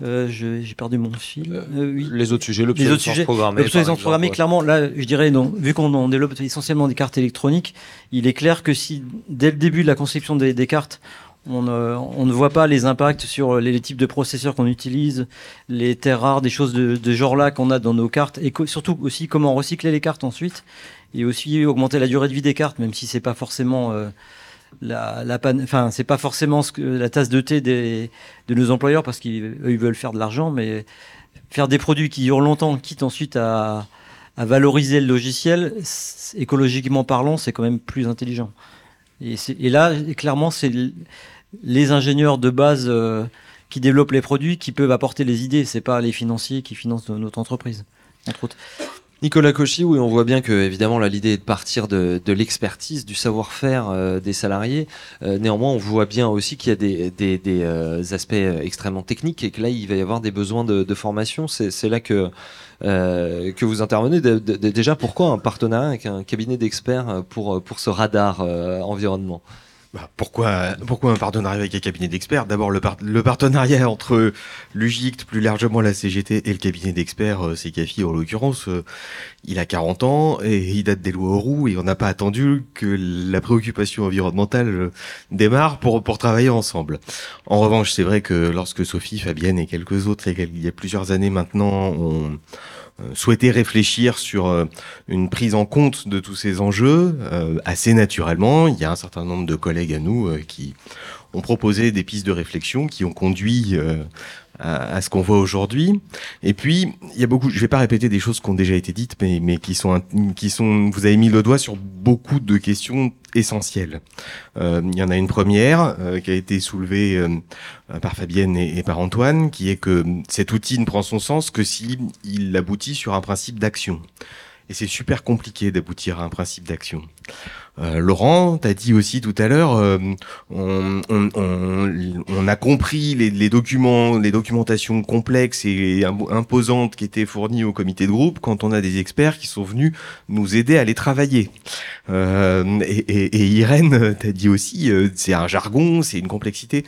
Euh, J'ai perdu mon fil. Oui. Les autres sujets, Les autres l'obsolescence sujets, programmée. L'obsolescence programmée, clairement, là, je dirais, non, vu qu'on on développe essentiellement des cartes électroniques, il est clair que si, dès le début de la conception des, des cartes, on, ne- on ne voit pas les impacts sur les, les types de processeurs qu'on utilise, les terres rares, des choses de, genre-là qu'on a dans nos cartes, et surtout aussi comment recycler les cartes ensuite, et aussi augmenter la durée de vie des cartes, même si c'est pas forcément euh, la, la pan- enfin c'est pas forcément la tasse de thé de nos employeurs parce qu'ils veulent faire de l'argent, mais faire des produits qui durent longtemps, quitte ensuite à, valoriser le logiciel, écologiquement parlant, c'est quand même plus intelligent. Et, là, clairement, c'est les ingénieurs de base euh, qui développent les produits qui peuvent apporter les idées. C'est pas les financiers qui financent notre entreprise. Nicolas Cauchy, oui, on voit bien que évidemment là, l'idée est de partir de, l'expertise, du savoir-faire euh, des salariés. Euh, néanmoins, on voit bien aussi qu'il y a des, aspects extrêmement techniques et que là, il va y avoir des besoins de, formation. C'est là que vous intervenez. Déjà, pourquoi un partenariat avec un cabinet d'experts pour ce radar environnement? Bah, pourquoi, pourquoi un partenariat avec un cabinet d'experts? D'abord, le, le partenariat entre l'UGICT, plus largement la CGT, et le cabinet d'experts, euh, c'est CAFI en l'occurrence, euh, il a 40 ans et il date des lois aux roues et on n'a pas attendu que la préoccupation environnementale euh, démarre pour, pour travailler ensemble. En revanche, c'est vrai que lorsque Sophie, Fabienne et quelques autres, il y a plusieurs années maintenant, euh, souhaité réfléchir sur euh, une prise en compte de tous ces enjeux euh, assez naturellement. Il y a un certain nombre de collègues à nous euh, qui ont proposé des pistes de réflexion qui ont conduit euh, à, à ce qu'on voit aujourd'hui. Et puis, il y a beaucoup, je vais pas répéter des choses qui ont déjà été dites, mais, mais qui sont, qui sont, vous avez mis le doigt sur beaucoup de questions essentielles. Euh, il y en a une première euh, qui a été soulevée euh, par Fabienne et, par Antoine, qui est que cet outil ne prend son sens que si il aboutit sur un principe d'action. Et c'est super compliqué d'aboutir à un principe d'action. Euh, Laurent, t'as dit aussi tout à l'heure, euh, on, on, on, a compris les, les documents, les documentations complexes et im- imposantes qui étaient fournies au comité de groupe quand on a des experts qui sont venus nous aider à les travailler. Euh, et, et, et Irène, t'as dit aussi, euh, c'est un jargon, c'est une complexité.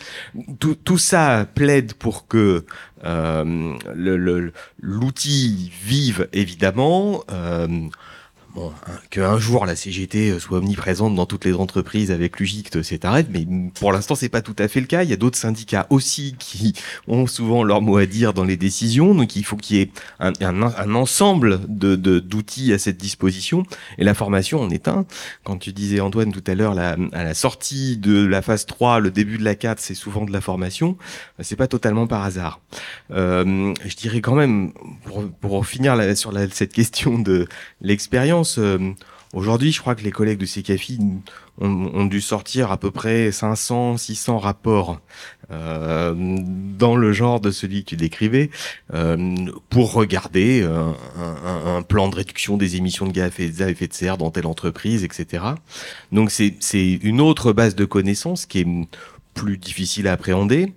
Tout, tout ça plaide pour que euh, le- le- l'outil vive évidemment. Euh, Bon, qu'un jour la CGT soit omniprésente dans toutes les entreprises avec l'UGICT, c'est arrête, mais pour l'instant c'est pas tout à fait le cas. Il y a d'autres syndicats aussi qui <laughs> ont souvent leur mot à dire dans les décisions, donc il faut qu'il y ait un, un, un ensemble de d'outils à cette disposition. Et la formation en est un. Quand tu disais Antoine tout à l'heure, à la sortie de la phase 3, le début de la 4, c'est souvent de la formation. C'est pas totalement par hasard. Euh, je dirais quand même, pour, pour finir la- sur la- cette question de l'expérience, euh, aujourd'hui, je crois que les collègues de CKFI ont, dû sortir à peu près 500, 600 rapports euh, dans le genre de celui que tu décrivais, euh, pour regarder un, plan de réduction des émissions de gaz à effet de serre dans telle entreprise, etc. Donc c'est une autre base de connaissances qui est plus difficile à appréhender,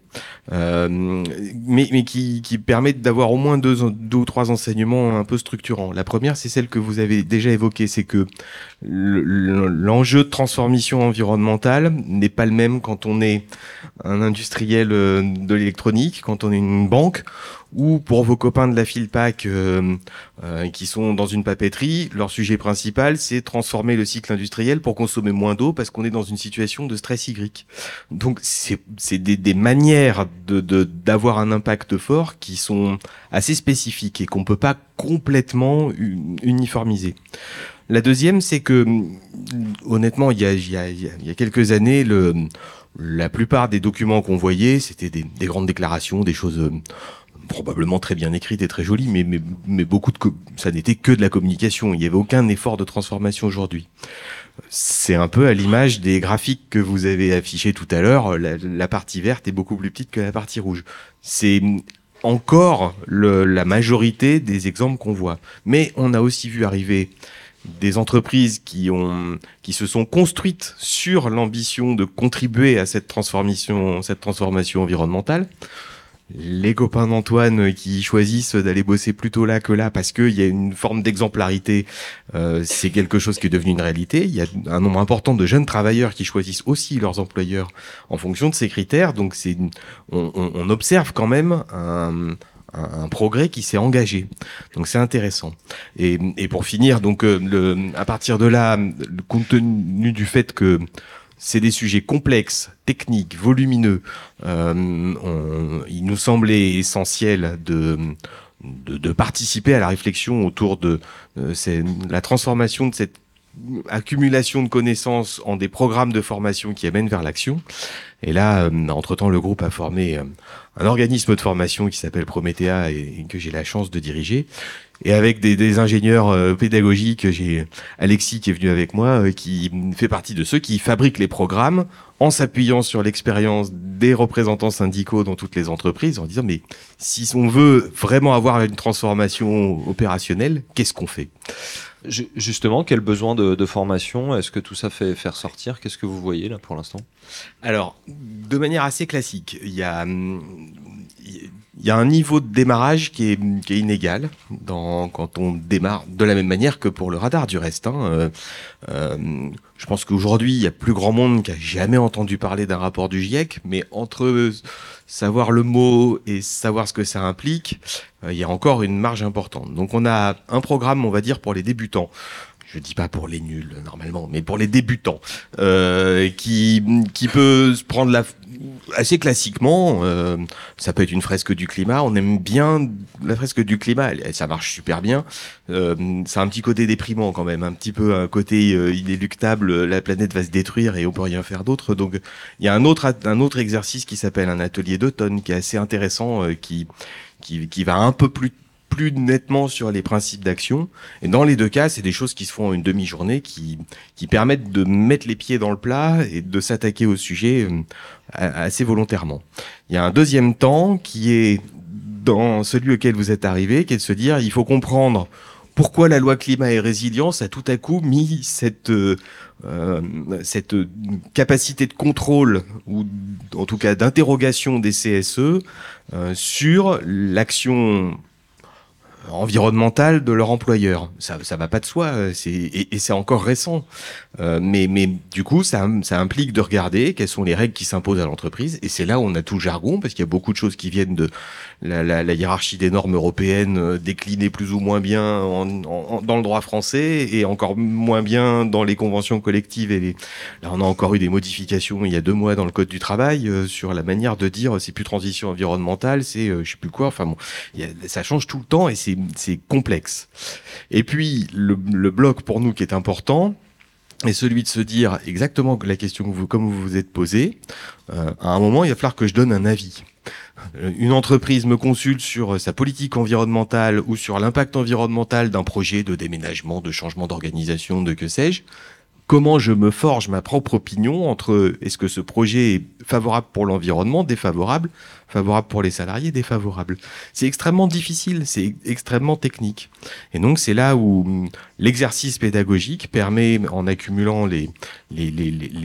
mais, mais qui, qui permet d'avoir au moins deux, deux ou trois enseignements un peu structurants. La première, c'est celle que vous avez déjà évoquée, c'est que l'enjeu de transformation environnementale n'est pas le même quand on est un industriel euh, de l'électronique, quand on est une banque, ou pour vos copains de la Filpac euh, euh, qui sont dans une papeterie, leur sujet principal, c'est transformer le cycle industriel pour consommer moins d'eau parce qu'on est dans une situation de stress hydrique. Donc c'est des, des manières de d'avoir un impact fort qui sont assez spécifiques et qu'on peut pas complètement uniformiser. La deuxième, c'est que honnêtement, il y a, y a, y a quelques années, le, la plupart des documents qu'on voyait, c'était des, des, grandes déclarations, des choses probablement très bien écrite et très jolie, mais, mais, mais beaucoup de ça n'était que de la communication. Il n'y avait aucun effort de transformation aujourd'hui. C'est un peu à l'image des graphiques que vous avez affichés tout à l'heure. La, partie verte est beaucoup plus petite que la partie rouge. C'est encore la majorité des exemples qu'on voit. Mais on a aussi vu arriver des entreprises qui ont qui se sont construites sur l'ambition de contribuer à cette transformation cette transformation environnementale les copains d'Antoine qui choisissent d'aller bosser plutôt là que là parce qu'il y a une forme d'exemplarité, euh, c'est quelque chose qui est devenu une réalité. Il y a un nombre important de jeunes travailleurs qui choisissent aussi leurs employeurs en fonction de ces critères. Donc on, observe quand même un, progrès qui s'est engagé. Donc c'est intéressant. Et, pour finir, donc euh, à partir de là, compte tenu du fait que c'est des sujets complexes, techniques, volumineux. Euh, il nous semblait essentiel de, de, participer à la réflexion autour de euh, la transformation de cette accumulation de connaissances en des programmes de formation qui amènent vers l'action. Et là, euh, entre-temps, le groupe a formé un organisme de formation qui s'appelle Promethea et, que j'ai la chance de diriger. Et avec des, des ingénieurs euh, pédagogiques, j'ai Alexis qui est venu avec moi, euh, qui fait partie de ceux qui fabriquent les programmes en s'appuyant sur l'expérience des représentants syndicaux dans toutes les entreprises, en disant mais si on veut vraiment avoir une transformation opérationnelle, qu'est-ce qu'on fait? Justement, quel besoin de, formation? Est-ce que tout ça fait faire sortir? Qu'est-ce que vous voyez là pour l'instant? Alors, de manière assez classique, il y a, il y a un niveau de démarrage qui est, qui est inégal dans, quand on démarre de la même manière que pour le radar du reste. Hein. Euh, euh, je pense qu'aujourd'hui, il y a plus grand monde qui a jamais entendu parler d'un rapport du GIEC, mais entre savoir le mot et savoir ce que ça implique, euh, il y a encore une marge importante. Donc on a un programme, on va dire, pour les débutants je dis pas pour les nuls normalement, mais pour les débutants, euh, qui qui peut se prendre la assez classiquement, euh, ça peut être une fresque du climat. On aime bien la fresque du climat, elle, ça marche super bien. Euh, c'est un petit côté déprimant quand même, un petit peu un côté euh, inéluctable. La planète va se détruire et on peut rien faire d'autre. Donc il y a un autre un autre exercice qui s'appelle un atelier d'automne qui est assez intéressant, euh, qui qui, qui va un peu plus plus nettement sur les principes d'action. Et dans les deux cas, c'est des choses qui se font en une demi-journée qui, qui permettent de mettre les pieds dans le plat et de s'attaquer au sujet euh, assez volontairement. Il y a un deuxième temps qui est dans celui auquel vous êtes arrivé, qui est de se dire, il faut comprendre pourquoi la loi climat et résilience a tout à coup mis cette euh, cette capacité de contrôle ou en tout cas d'interrogation des CSE euh, sur l'action environnementale de leur employeur. Ça, ça va pas de soi, euh, et, et c'est encore récent. Euh, mais, mais du coup, ça, ça implique de regarder quelles sont les règles qui s'imposent à l'entreprise. Et c'est là où on a tout le jargon, parce qu'il y a beaucoup de choses qui viennent de la, la, la hiérarchie des normes européennes euh, déclinées plus ou moins bien en, en, dans le droit français et encore moins bien dans les conventions collectives. Et là, on a encore eu des modifications il y a deux mois dans le code du travail euh, sur la manière de dire c'est plus transition environnementale, c'est je sais plus quoi. Enfin bon, a, ça change tout le temps et c'est c'est complexe. Et puis le, bloc pour nous qui est important, et celui de se dire exactement la question que vous, comme vous vous êtes posé, euh, à un moment, il va falloir que je donne un avis. une entreprise me consulte sur sa politique environnementale ou sur l'impact environnemental d'un projet de déménagement, de changement d'organisation, de que sais-je, comment je me forge ma propre opinion entre est-ce que ce projet est favorable pour l'environnement, défavorable, favorable pour les salariés, défavorable. C'est extrêmement difficile, c'est extrêmement technique. Et donc c'est là où hum, l'exercice pédagogique permet, en accumulant les,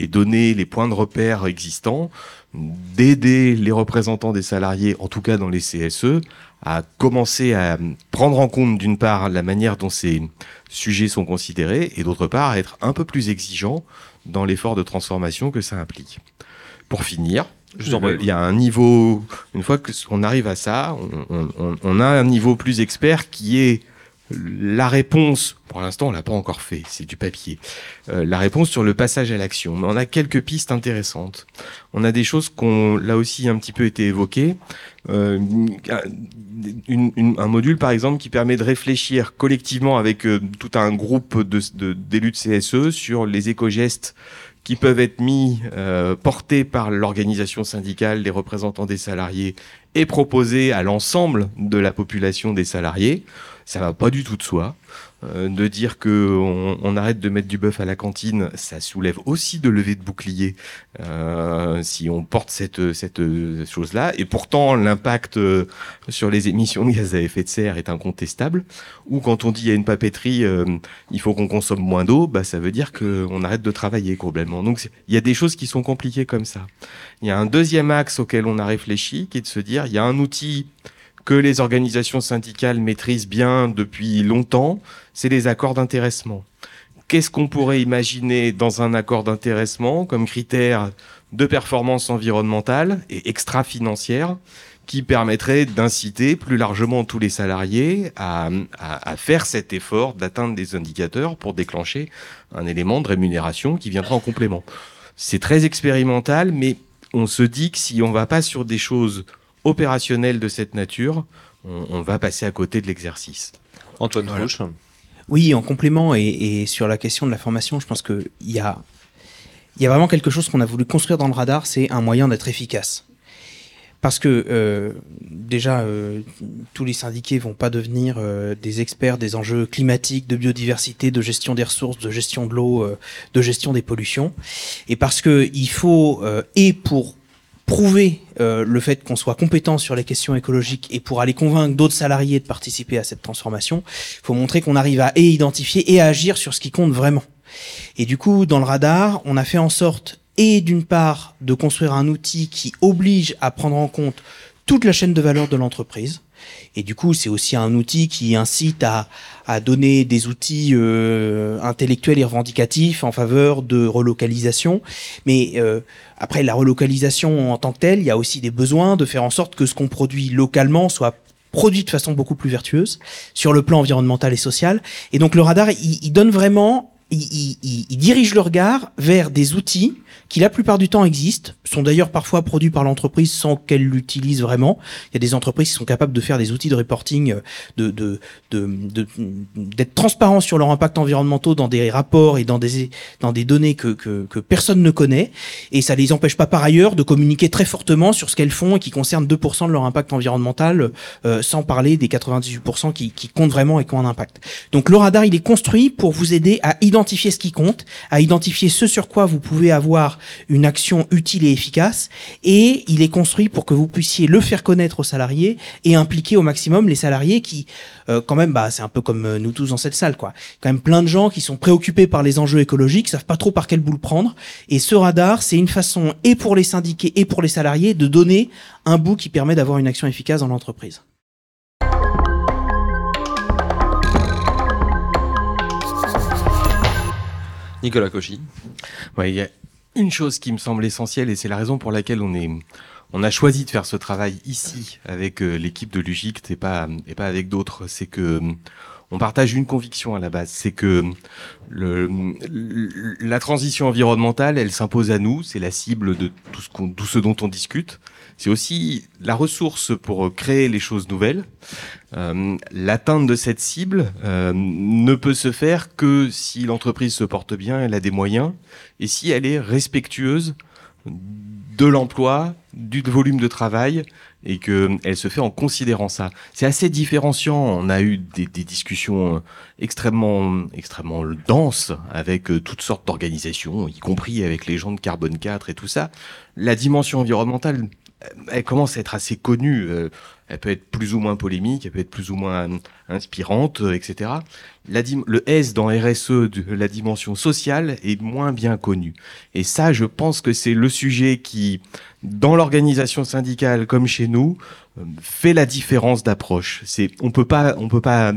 données, les points de repère existants, d'aider les représentants des salariés, en tout cas dans les CSE, à commencer à prendre en compte d'une part la manière dont ces sujets sont considérés et d'autre part à être un peu plus exigeant dans l'effort de transformation que ça implique. Pour finir, il y a un niveau, une fois qu'on arrive à ça, on, on, on, a un niveau plus expert qui est la réponse, pour l'instant on l'a pas encore fait, c'est du papier, euh, la réponse sur le passage à l'action. On a quelques pistes intéressantes. On a des choses qu'on, là aussi, un petit peu été évoquées. Euh, un module, par exemple, qui permet de réfléchir collectivement avec euh, tout un groupe d'élus de, de, de CSE sur les éco-gestes qui peuvent être mis, euh, portés par l'organisation syndicale, les représentants des salariés, et proposés à l'ensemble de la population des salariés ça va pas du tout de soi. Euh, de dire que on, arrête de mettre du bœuf à la cantine, ça soulève aussi de lever de bouclier euh, si on porte cette cette chose-là. Et pourtant, l'impact euh, sur les émissions de gaz à effet de serre est incontestable. Ou quand on dit a une papeterie, euh, il faut qu'on consomme moins d'eau, bah ça veut dire qu'on arrête de travailler complètement. Donc il y a des choses qui sont compliquées comme ça. Il y a un deuxième axe auquel on a réfléchi, qui est de se dire il y a un outil que les organisations syndicales maîtrisent bien depuis longtemps, c'est les accords d'intéressement. Qu'est-ce qu'on pourrait imaginer dans un accord d'intéressement comme critère de performance environnementale et extra-financière qui permettrait d'inciter plus largement tous les salariés à, faire cet effort d'atteindre des indicateurs pour déclencher un élément de rémunération qui viendra en complément? C'est très expérimental, mais on se dit que si on va pas sur des choses opérationnel de cette nature, on, on va passer à côté de l'exercice. Antoine voilà. Rouge. Oui, en complément et, et, sur la question de la formation, je pense qu'il y a, y a vraiment quelque chose qu'on a voulu construire dans le radar, c'est un moyen d'être efficace. Parce que euh, déjà, euh, tous les syndiqués vont pas devenir euh, des experts des enjeux climatiques, de biodiversité, de gestion des ressources, de gestion de l'eau, euh, de gestion des pollutions. Et parce que il faut, euh, et pour prouver euh, le fait qu'on soit compétent sur les questions écologiques et pour aller convaincre d'autres salariés de participer à cette transformation, il faut montrer qu'on arrive à et identifier et à agir sur ce qui compte vraiment. Et du coup, dans le radar, on a fait en sorte et d'une part de construire un outil qui oblige à prendre en compte toute la chaîne de valeur de l'entreprise. Et du coup, c'est aussi un outil qui incite à, à donner des outils euh, intellectuels et revendicatifs en faveur de relocalisation. Mais euh, après, la relocalisation en tant que telle, il y a aussi des besoins de faire en sorte que ce qu'on produit localement soit produit de façon beaucoup plus vertueuse sur le plan environnemental et social. Et donc le radar, il, il donne vraiment, il, il, il dirige le regard vers des outils qui la plupart du temps existent, sont d'ailleurs parfois produits par l'entreprise sans qu'elle l'utilise vraiment. Il y a des entreprises qui sont capables de faire des outils de reporting, de, de, de, de d'être transparents sur leur impact environnementaux dans des rapports et dans des, dans des données que, que, que personne ne connaît. Et ça les empêche pas par ailleurs de communiquer très fortement sur ce qu'elles font et qui concerne 2% de leur impact environnemental, euh, sans parler des 98% qui, qui comptent vraiment et qui ont un impact. Donc le radar, il est construit pour vous aider à identifier ce qui compte, à identifier ce sur quoi vous pouvez avoir une action utile et efficace et il est construit pour que vous puissiez le faire connaître aux salariés et impliquer au maximum les salariés qui euh, quand même bah c'est un peu comme nous tous dans cette salle quoi. Quand même plein de gens qui sont préoccupés par les enjeux écologiques savent pas trop par quelle boule prendre et ce radar c'est une façon et pour les syndiqués et pour les salariés de donner un bout qui permet d'avoir une action efficace dans l'entreprise Nicolas Cauchy. Il y a une chose qui me semble essentielle et c'est la raison pour laquelle on est on a choisi de faire ce travail ici avec euh, l'équipe de Lugict et pas et pas avec d'autres, c'est que on partage une conviction à la base, c'est que la transition environnementale, elle s'impose à nous, c'est la cible de tout ce dont on discute. C'est aussi la ressource pour créer les choses nouvelles. Euh, l'atteinte de cette cible euh, ne peut se faire que si l'entreprise se porte bien, elle a des moyens, et si elle est respectueuse de l'emploi, du volume de travail et qu'elle se fait en considérant ça. C'est assez différenciant. On a eu des, des discussions euh, extrêmement, extrêmement denses avec toutes sortes d'organisations, y compris avec les gens de Carbone 4 et tout ça. La dimension environnementale, elle commence à être assez connue. Euh, Elle peut être plus ou moins polémique, elle peut être plus ou moins inspirante, euh, etc. La le S dans RSE de la dimension sociale est moins bien connu. Et ça, je pense que c'est le sujet qui, dans l'organisation syndicale comme chez nous, euh, fait la différence d'approche. C'est, on peut pas, on peut pas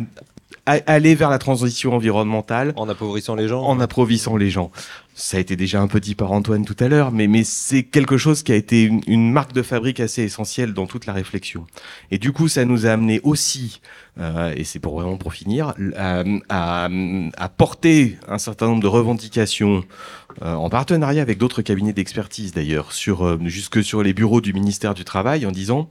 aller vers la transition environnementale En appauvrissant les gens en approvissant les gens. Ça a été déjà un peu dit par Antoine tout à l'heure, mais, mais c'est quelque chose qui a été une, une marque de fabrique assez essentielle dans toute la réflexion. Et du coup, ça nous a amené aussi, euh, et c'est pour vraiment pour finir, à, à, à porter un certain nombre de revendications euh, en partenariat avec d'autres cabinets d'expertise d'ailleurs, sur euh, jusque sur les bureaux du ministère du Travail, en disant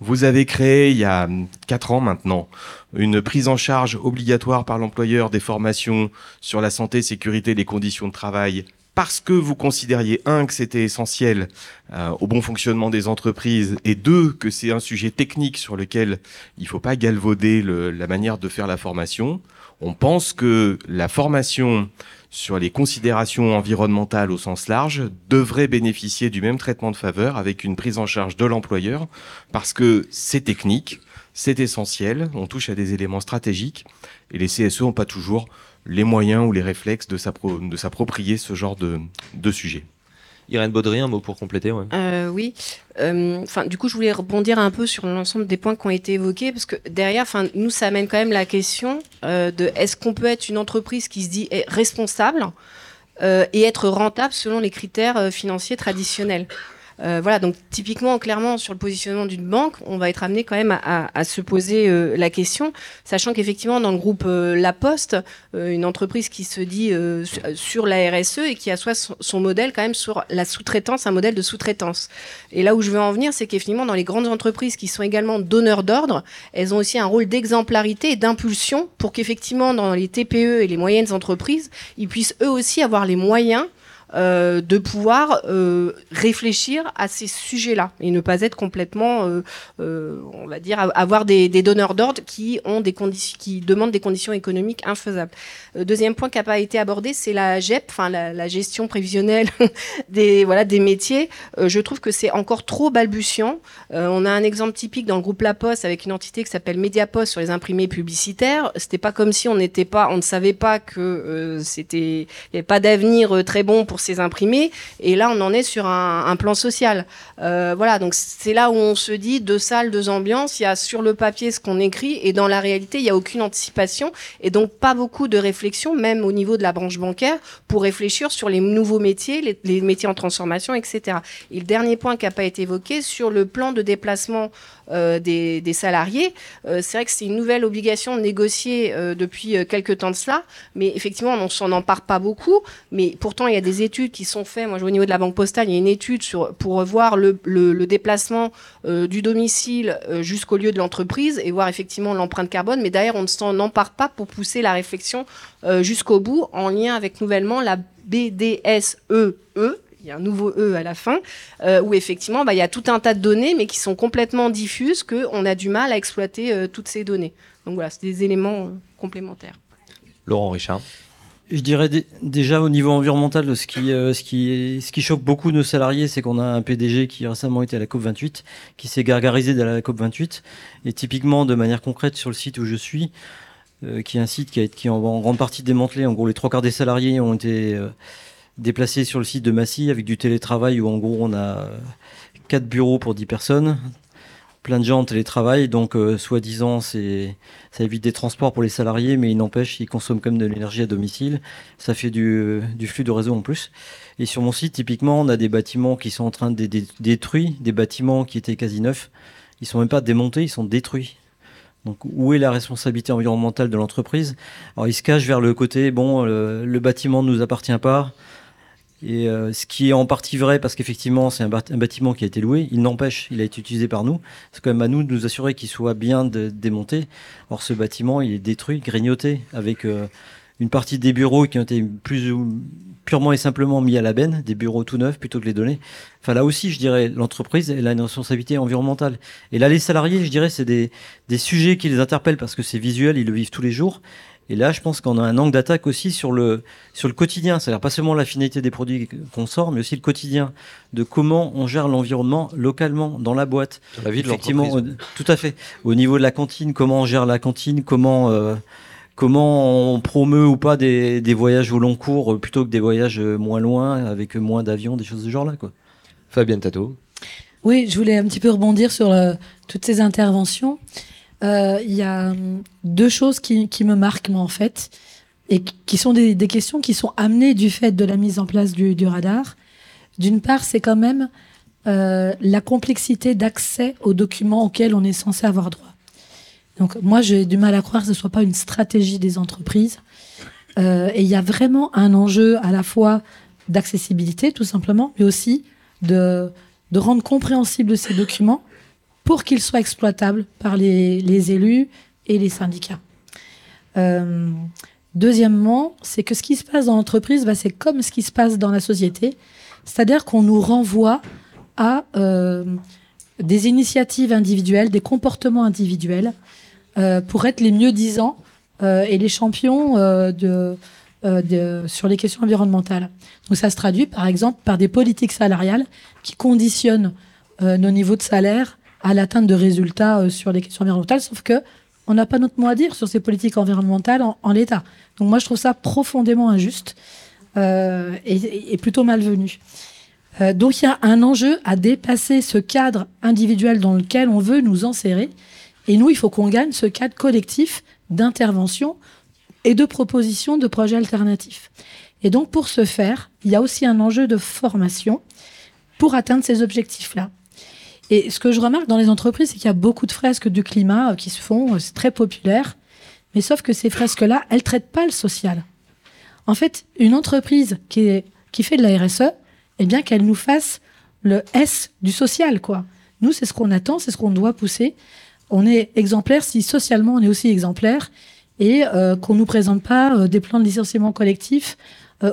vous avez créé il y a quatre ans maintenant une prise en charge obligatoire par l'employeur des formations sur la santé, sécurité et les conditions de travail parce que vous considériez, un, que c'était essentiel euh, au bon fonctionnement des entreprises, et deux, que c'est un sujet technique sur lequel il ne faut pas galvauder le- la manière de faire la formation. On pense que la formation sur les considérations environnementales au sens large devrait bénéficier du même traitement de faveur avec une prise en charge de l'employeur parce que c'est technique, c'est essentiel, on touche à des éléments stratégiques et les CSE n'ont pas toujours les moyens ou les réflexes de s'approprier ce genre de, de sujet. Irène Baudry, un mot pour compléter ouais. Euh, oui. Euh, du coup, je voulais rebondir un peu sur l'ensemble des points qui ont été évoqués, parce que derrière, nous, ça amène quand même la question euh, de est-ce qu'on peut être une entreprise qui se dit est responsable et être rentable selon les critères financiers traditionnels? Euh, voilà, donc typiquement, clairement, sur le positionnement d'une banque, on va être amené quand même à, à- à se poser euh, la question, sachant qu'effectivement, dans le groupe euh, La Poste, euh, une entreprise qui se dit euh, su- sur la RSE et qui assoit son, son modèle quand même sur la sous-traitance, un modèle de sous-traitance. Et là où je veux en venir, c'est qu'effectivement, dans les grandes entreprises qui sont également donneurs d'ordre, elles ont aussi un rôle d'exemplarité et d'impulsion pour qu'effectivement, dans les TPE et les moyennes entreprises, ils puissent eux aussi avoir les moyens euh, de pouvoir euh, réfléchir à ces sujets-là et ne pas être complètement, euh, on va dire, avoir des, donneurs d'ordre qui ont des conditions, qui demandent des conditions économiques infaisables. Deuxième point qui n'a pas été abordé, c'est la GEP, enfin la, gestion prévisionnelle <laughs> des voilà des métiers. Je trouve que c'est encore trop balbutiant. On a un exemple typique dans le groupe La Poste avec une entité qui s'appelle Mediapost sur les imprimés publicitaires. C'était pas comme si on n'était pas, on ne savait pas que c'était, n'y avait pas d'avenir très bon pour ces imprimés. Et là, on en est sur un, plan social. Euh, voilà, donc c'est là où on se dit deux salles, deux ambiances. Il y a sur le papier ce qu'on écrit et dans la réalité, il n'y a aucune anticipation et donc pas beaucoup de réflexion, même au niveau de la branche bancaire, pour réfléchir sur les nouveaux métiers, les, les métiers en transformation, etc. Et le dernier point qui n'a pas été évoqué, sur le plan de déplacement des, des salariés, euh, c'est vrai que c'est une nouvelle obligation négociée euh, depuis euh, quelques temps de cela, mais effectivement, on s'en empare pas beaucoup, mais pourtant, il y a des études qui sont faites. Moi, au niveau de la Banque Postale, il y a une étude sur, pour voir le, le, déplacement euh, du domicile euh, jusqu'au lieu de l'entreprise et voir effectivement l'empreinte carbone, mais d'ailleurs, on ne s'en empare pas pour pousser la réflexion euh, jusqu'au bout en lien avec nouvellement la BDSEE. Il y a un nouveau E à la fin, euh, où effectivement, bah, il y a tout un tas de données, mais qui sont complètement diffuses, qu'on a du mal à exploiter euh, toutes ces données. Donc voilà, c'est des éléments euh, complémentaires. Laurent Richard. Je dirais dé- déjà au niveau environnemental, ce qui, euh, ce qui, ce qui choque beaucoup nos salariés, c'est qu'on a un PDG qui récemment était à la COP28, qui s'est gargarisé de la COP28. Et typiquement, de manière concrète, sur le site où je suis, euh, qui est un site qui, a, été- qui est en, en grande partie démantelé, en gros, les trois quarts des salariés ont été euh, déplacés sur le site de Massy avec du télétravail où, en gros, on a euh, quatre bureaux pour 10 personnes. Plein de gens en télétravail, donc euh, soi-disant c'est ça évite des transports pour les salariés, mais il n'empêche, ils consomment quand même de l'énergie à domicile. Ça fait du, du flux de réseau en plus. Et sur mon site, typiquement, on a des bâtiments qui sont en train d'être dé- détruits, des bâtiments qui étaient quasi neufs. Ils sont même pas démontés, ils sont détruits. Donc, où est la responsabilité environnementale de l'entreprise? Alors, ils se cachent vers le côté, bon, le bâtiment ne nous appartient pas. Et euh, ce qui est en partie vrai, parce qu'effectivement, c'est un, bâtiment qui a été loué, il n'empêche, il a été utilisé par nous. C'est quand même à nous de nous assurer qu'il soit bien démonté. Or, ce bâtiment, il est détruit, grignoté, avec euh, une partie des bureaux qui ont été plus purement et simplement mis à la benne, des bureaux tout neufs plutôt que les donner. Enfin là aussi, je dirais, l'entreprise, elle a une responsabilité environnementale. Et là, les salariés, je dirais, c'est des, des sujets qui les interpellent parce que c'est visuel, ils le vivent tous les jours. Et là, je pense qu'on a un angle d'attaque aussi sur le, sur le quotidien. C'est-à-dire pas seulement la finalité des produits qu'on sort, mais aussi le quotidien de comment on gère l'environnement localement, dans la boîte. Dans la vie de Effectivement, au- tout à fait. Au niveau de la cantine, comment on gère la cantine, comment, euh, comment on promeut ou pas des, des voyages au long cours euh, plutôt que des voyages euh, moins loin, avec moins d'avions, des choses de ce genre-là, quoi. Fabienne Tato. Oui, je voulais un petit peu rebondir sur toutes ces interventions. Euh, Il y a hum, deux choses qui, me marquent, moi, en fait, et qui- sont des, questions qui sont amenées du fait de la mise en place du, radar. D'une part, c'est quand même euh, la complexité d'accès aux documents auxquels on est censé avoir droit. Donc, moi, j'ai du mal à croire que ce soit pas une stratégie des entreprises. Euh, et il y a vraiment un enjeu à la fois d'accessibilité, tout simplement, mais aussi de, de rendre compréhensibles ces documents pour qu'ils soient exploitables par les, élus et les syndicats. Euh, deuxièmement, c'est que ce qui se passe dans l'entreprise, bah, c'est comme ce qui se passe dans la société, c'est-à-dire qu'on nous renvoie à euh, des initiatives individuelles, des comportements individuels, euh, pour être les mieux disants et les champions sur les questions environnementales. Donc ça se traduit par exemple par des politiques salariales qui conditionnent nos niveaux de salaire à l'atteinte de résultats euh, sur les questions environnementales, sauf que on n'a pas notre mot à dire sur ces politiques environnementales en, l'état. Donc moi je trouve ça profondément injuste euh, et, et plutôt malvenu. Euh, donc il y a un enjeu à dépasser ce cadre individuel dans lequel on veut nous enserrer. Et nous, il faut qu'on gagne ce cadre collectif d'intervention et de proposition de projets alternatifs. Et donc, pour ce faire, il y a aussi un enjeu de formation pour atteindre ces objectifs-là. Et ce que je remarque dans les entreprises, c'est qu'il y a beaucoup de fresques du climat euh, qui se font, euh, c'est très populaire. Mais sauf que ces fresques-là, elles traitent pas le social. En fait, une entreprise qui, fait de la RSE, eh bien qu'elle nous fasse le S du social, quoi. Nous, c'est ce qu'on attend, c'est ce qu'on doit pousser. On est exemplaire si socialement on est aussi exemplaire et euh, qu'on nous présente pas euh, des plans de licenciement collectif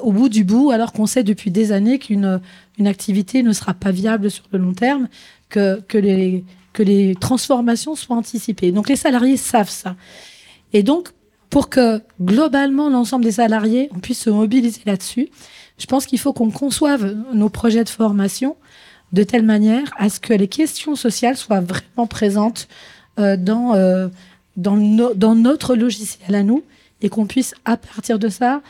au bout du bout, alors qu'on sait depuis des années qu'une une activité ne sera pas viable sur le long terme, que, les, que les transformations soient anticipées. Donc les salariés savent ça. Et donc, pour que globalement l'ensemble des salariés, on puisse se mobiliser là-dessus, je pense qu'il faut qu'on conçoive nos projets de formation de telle manière à ce que les questions sociales soient vraiment présentes euh, dans, euh, dans, no- dans notre logiciel à nous et qu'on puisse, à partir de ça,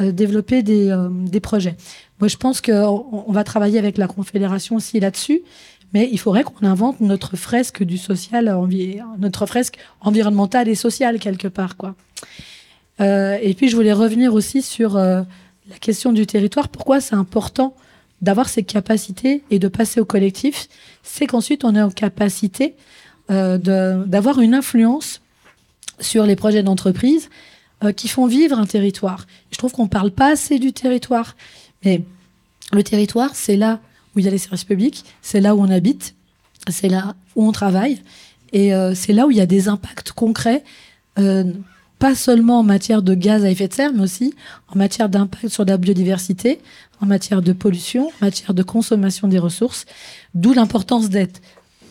euh, développer des, des projets. Moi, je pense qu'on on va travailler avec la Confédération aussi là-dessus, mais il faudrait qu'on invente notre fresque du social, notre fresque environnementale et sociale quelque part, quoi. Euh, et puis, je voulais revenir aussi sur euh, la question du territoire. Pourquoi c'est important d'avoir ces capacités et de passer au collectif? C'est qu'ensuite, on est en capacité euh, d'avoir une influence sur les projets d'entreprise qui font vivre un territoire. Je trouve qu'on parle pas assez du territoire. Mais le territoire, c'est là où il y a les services publics, c'est là où on habite, c'est là où on travaille, et euh, c'est là où il y a des impacts concrets, euh, pas seulement en matière de gaz à effet de serre, mais aussi en matière d'impact sur la biodiversité, en matière de pollution, en matière de consommation des ressources, d'où l'importance d'être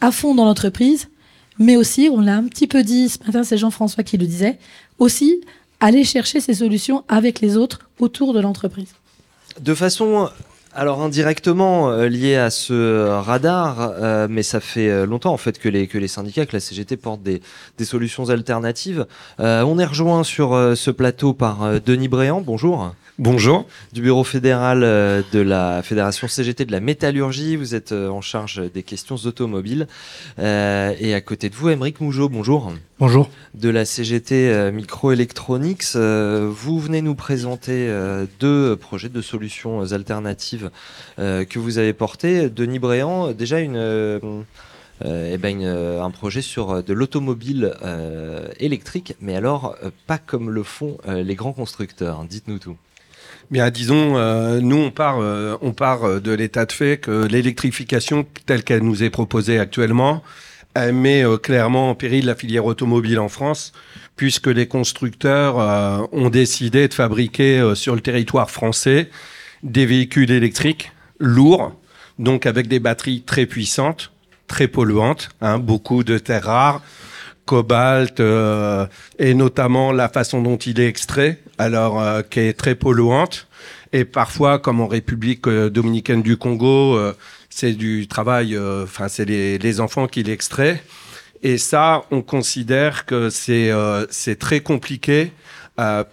à fond dans l'entreprise, mais aussi, on l'a un petit peu dit ce matin, c'est Jean-François qui le disait, aussi aller chercher ces solutions avec les autres autour de l'entreprise. De façon, alors indirectement euh, liée à ce radar, euh, mais ça fait euh, longtemps en fait que les, que les syndicats, que la CGT portent des, des solutions alternatives. Euh, on est rejoint sur euh, ce plateau par euh, Denis Bréant, bonjour. Bonjour. Du bureau fédéral de la Fédération CGT de la métallurgie, vous êtes en charge des questions automobiles. Euh, et à côté de vous, Émeric Mougeot, bonjour. Bonjour. de la CGT Microelectronics. Euh, vous venez nous présenter euh, deux projets de solutions alternatives euh, que vous avez portés. Denis Bréant, déjà euh, euh, eh ben un projet sur de l'automobile électrique, mais alors pas comme le font les grands constructeurs. Dites-nous tout. Bien, disons, nous, on part, on part de l'état de fait que l'électrification, telle qu'elle nous est proposée actuellement, elle met clairement en péril la filière automobile en France, puisque les constructeurs ont décidé de fabriquer sur le territoire français des véhicules électriques lourds, donc avec des batteries très puissantes, très polluantes, hein, beaucoup de terres rares, cobalt euh, et notamment la façon dont il est extrait, alors euh, qui est très polluante. Et parfois, comme en République euh, dominicaine du Congo, euh, c'est du travail, euh, enfin c'est les, les enfants qui l'extraient. Et ça, on considère que c'est euh, c'est très compliqué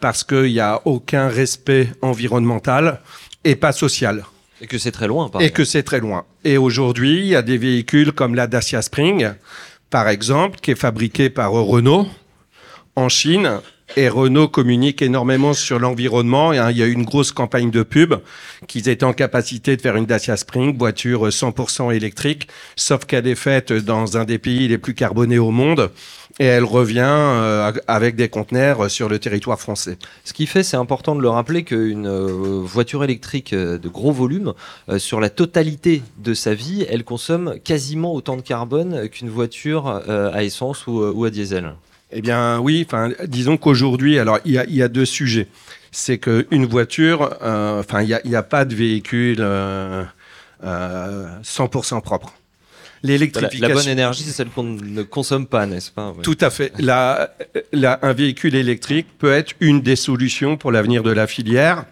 parce qu'il n'y a aucun respect environnemental et pas social. Et que c'est très loin, par Et que c'est très loin. Et aujourd'hui, il y a des véhicules comme la Dacia Spring, par exemple, qui est fabriqué par Renault en Chine. Et Renault communique énormément sur l'environnement. Hein, il y a eu une grosse campagne de pub qu'ils étaient en capacité de faire une Dacia Spring, voiture 100% électrique, sauf qu'elle est faite dans un des pays les plus carbonés au monde. Et elle revient euh, avec des conteneurs sur le territoire français. Ce qui fait, c'est important de le rappeler, qu'une euh, voiture électrique euh, de gros volume, euh, sur la totalité de sa vie, elle consomme quasiment autant de carbone qu'une voiture euh, à essence ou à diesel. Eh bien, oui. Enfin, disons qu'aujourd'hui, alors il y a, il y a deux sujets. C'est qu'une voiture, euh, enfin, il n'y a, pas de véhicule euh, euh, 100% propre. La, la L'électrification. bonne énergie, c'est celle qu'on ne consomme pas, n'est-ce pas. Tout à fait. La, la- un véhicule électrique peut être une des solutions pour l'avenir de la filière.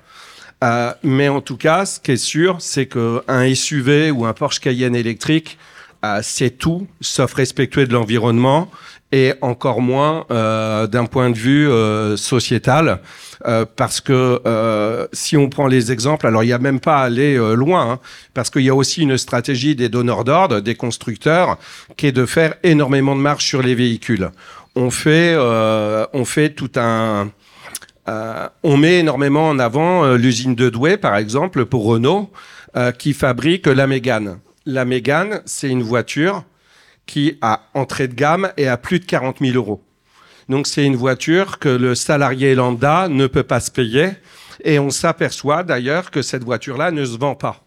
Euh, mais en tout cas, ce qui est sûr, c'est qu'un SUV ou un Porsche Cayenne électrique, euh, c'est tout sauf respectueux de l'environnement et encore moins euh, d'un point de vue euh, sociétal. Parce que si on prend les exemples, alors il n'y a même pas à aller loin, hein, parce qu'il y a aussi une stratégie des donneurs d'ordre, des constructeurs, qui est de faire énormément de marge sur les véhicules. On fait, on fait tout un, on met énormément en avant l'usine de Douai, par exemple, pour Renault, qui fabrique la Mégane. La Mégane, c'est une voiture qui a entrée de gamme et à plus de 40 000 euros. Donc c'est une voiture que le salarié lambda ne peut pas se payer. Et on s'aperçoit d'ailleurs que cette voiture-là ne se vend pas.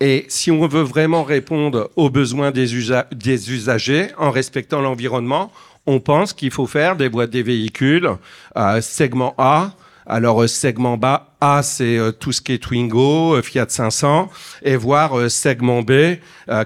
Et si on veut vraiment répondre aux besoins des, usa- des usagers en respectant l'environnement, on pense qu'il faut faire des des véhicules euh, segment A. Alors euh, segment bas A, c'est euh, tout ce qui est Twingo, euh, Fiat 500, et voire euh, segment B,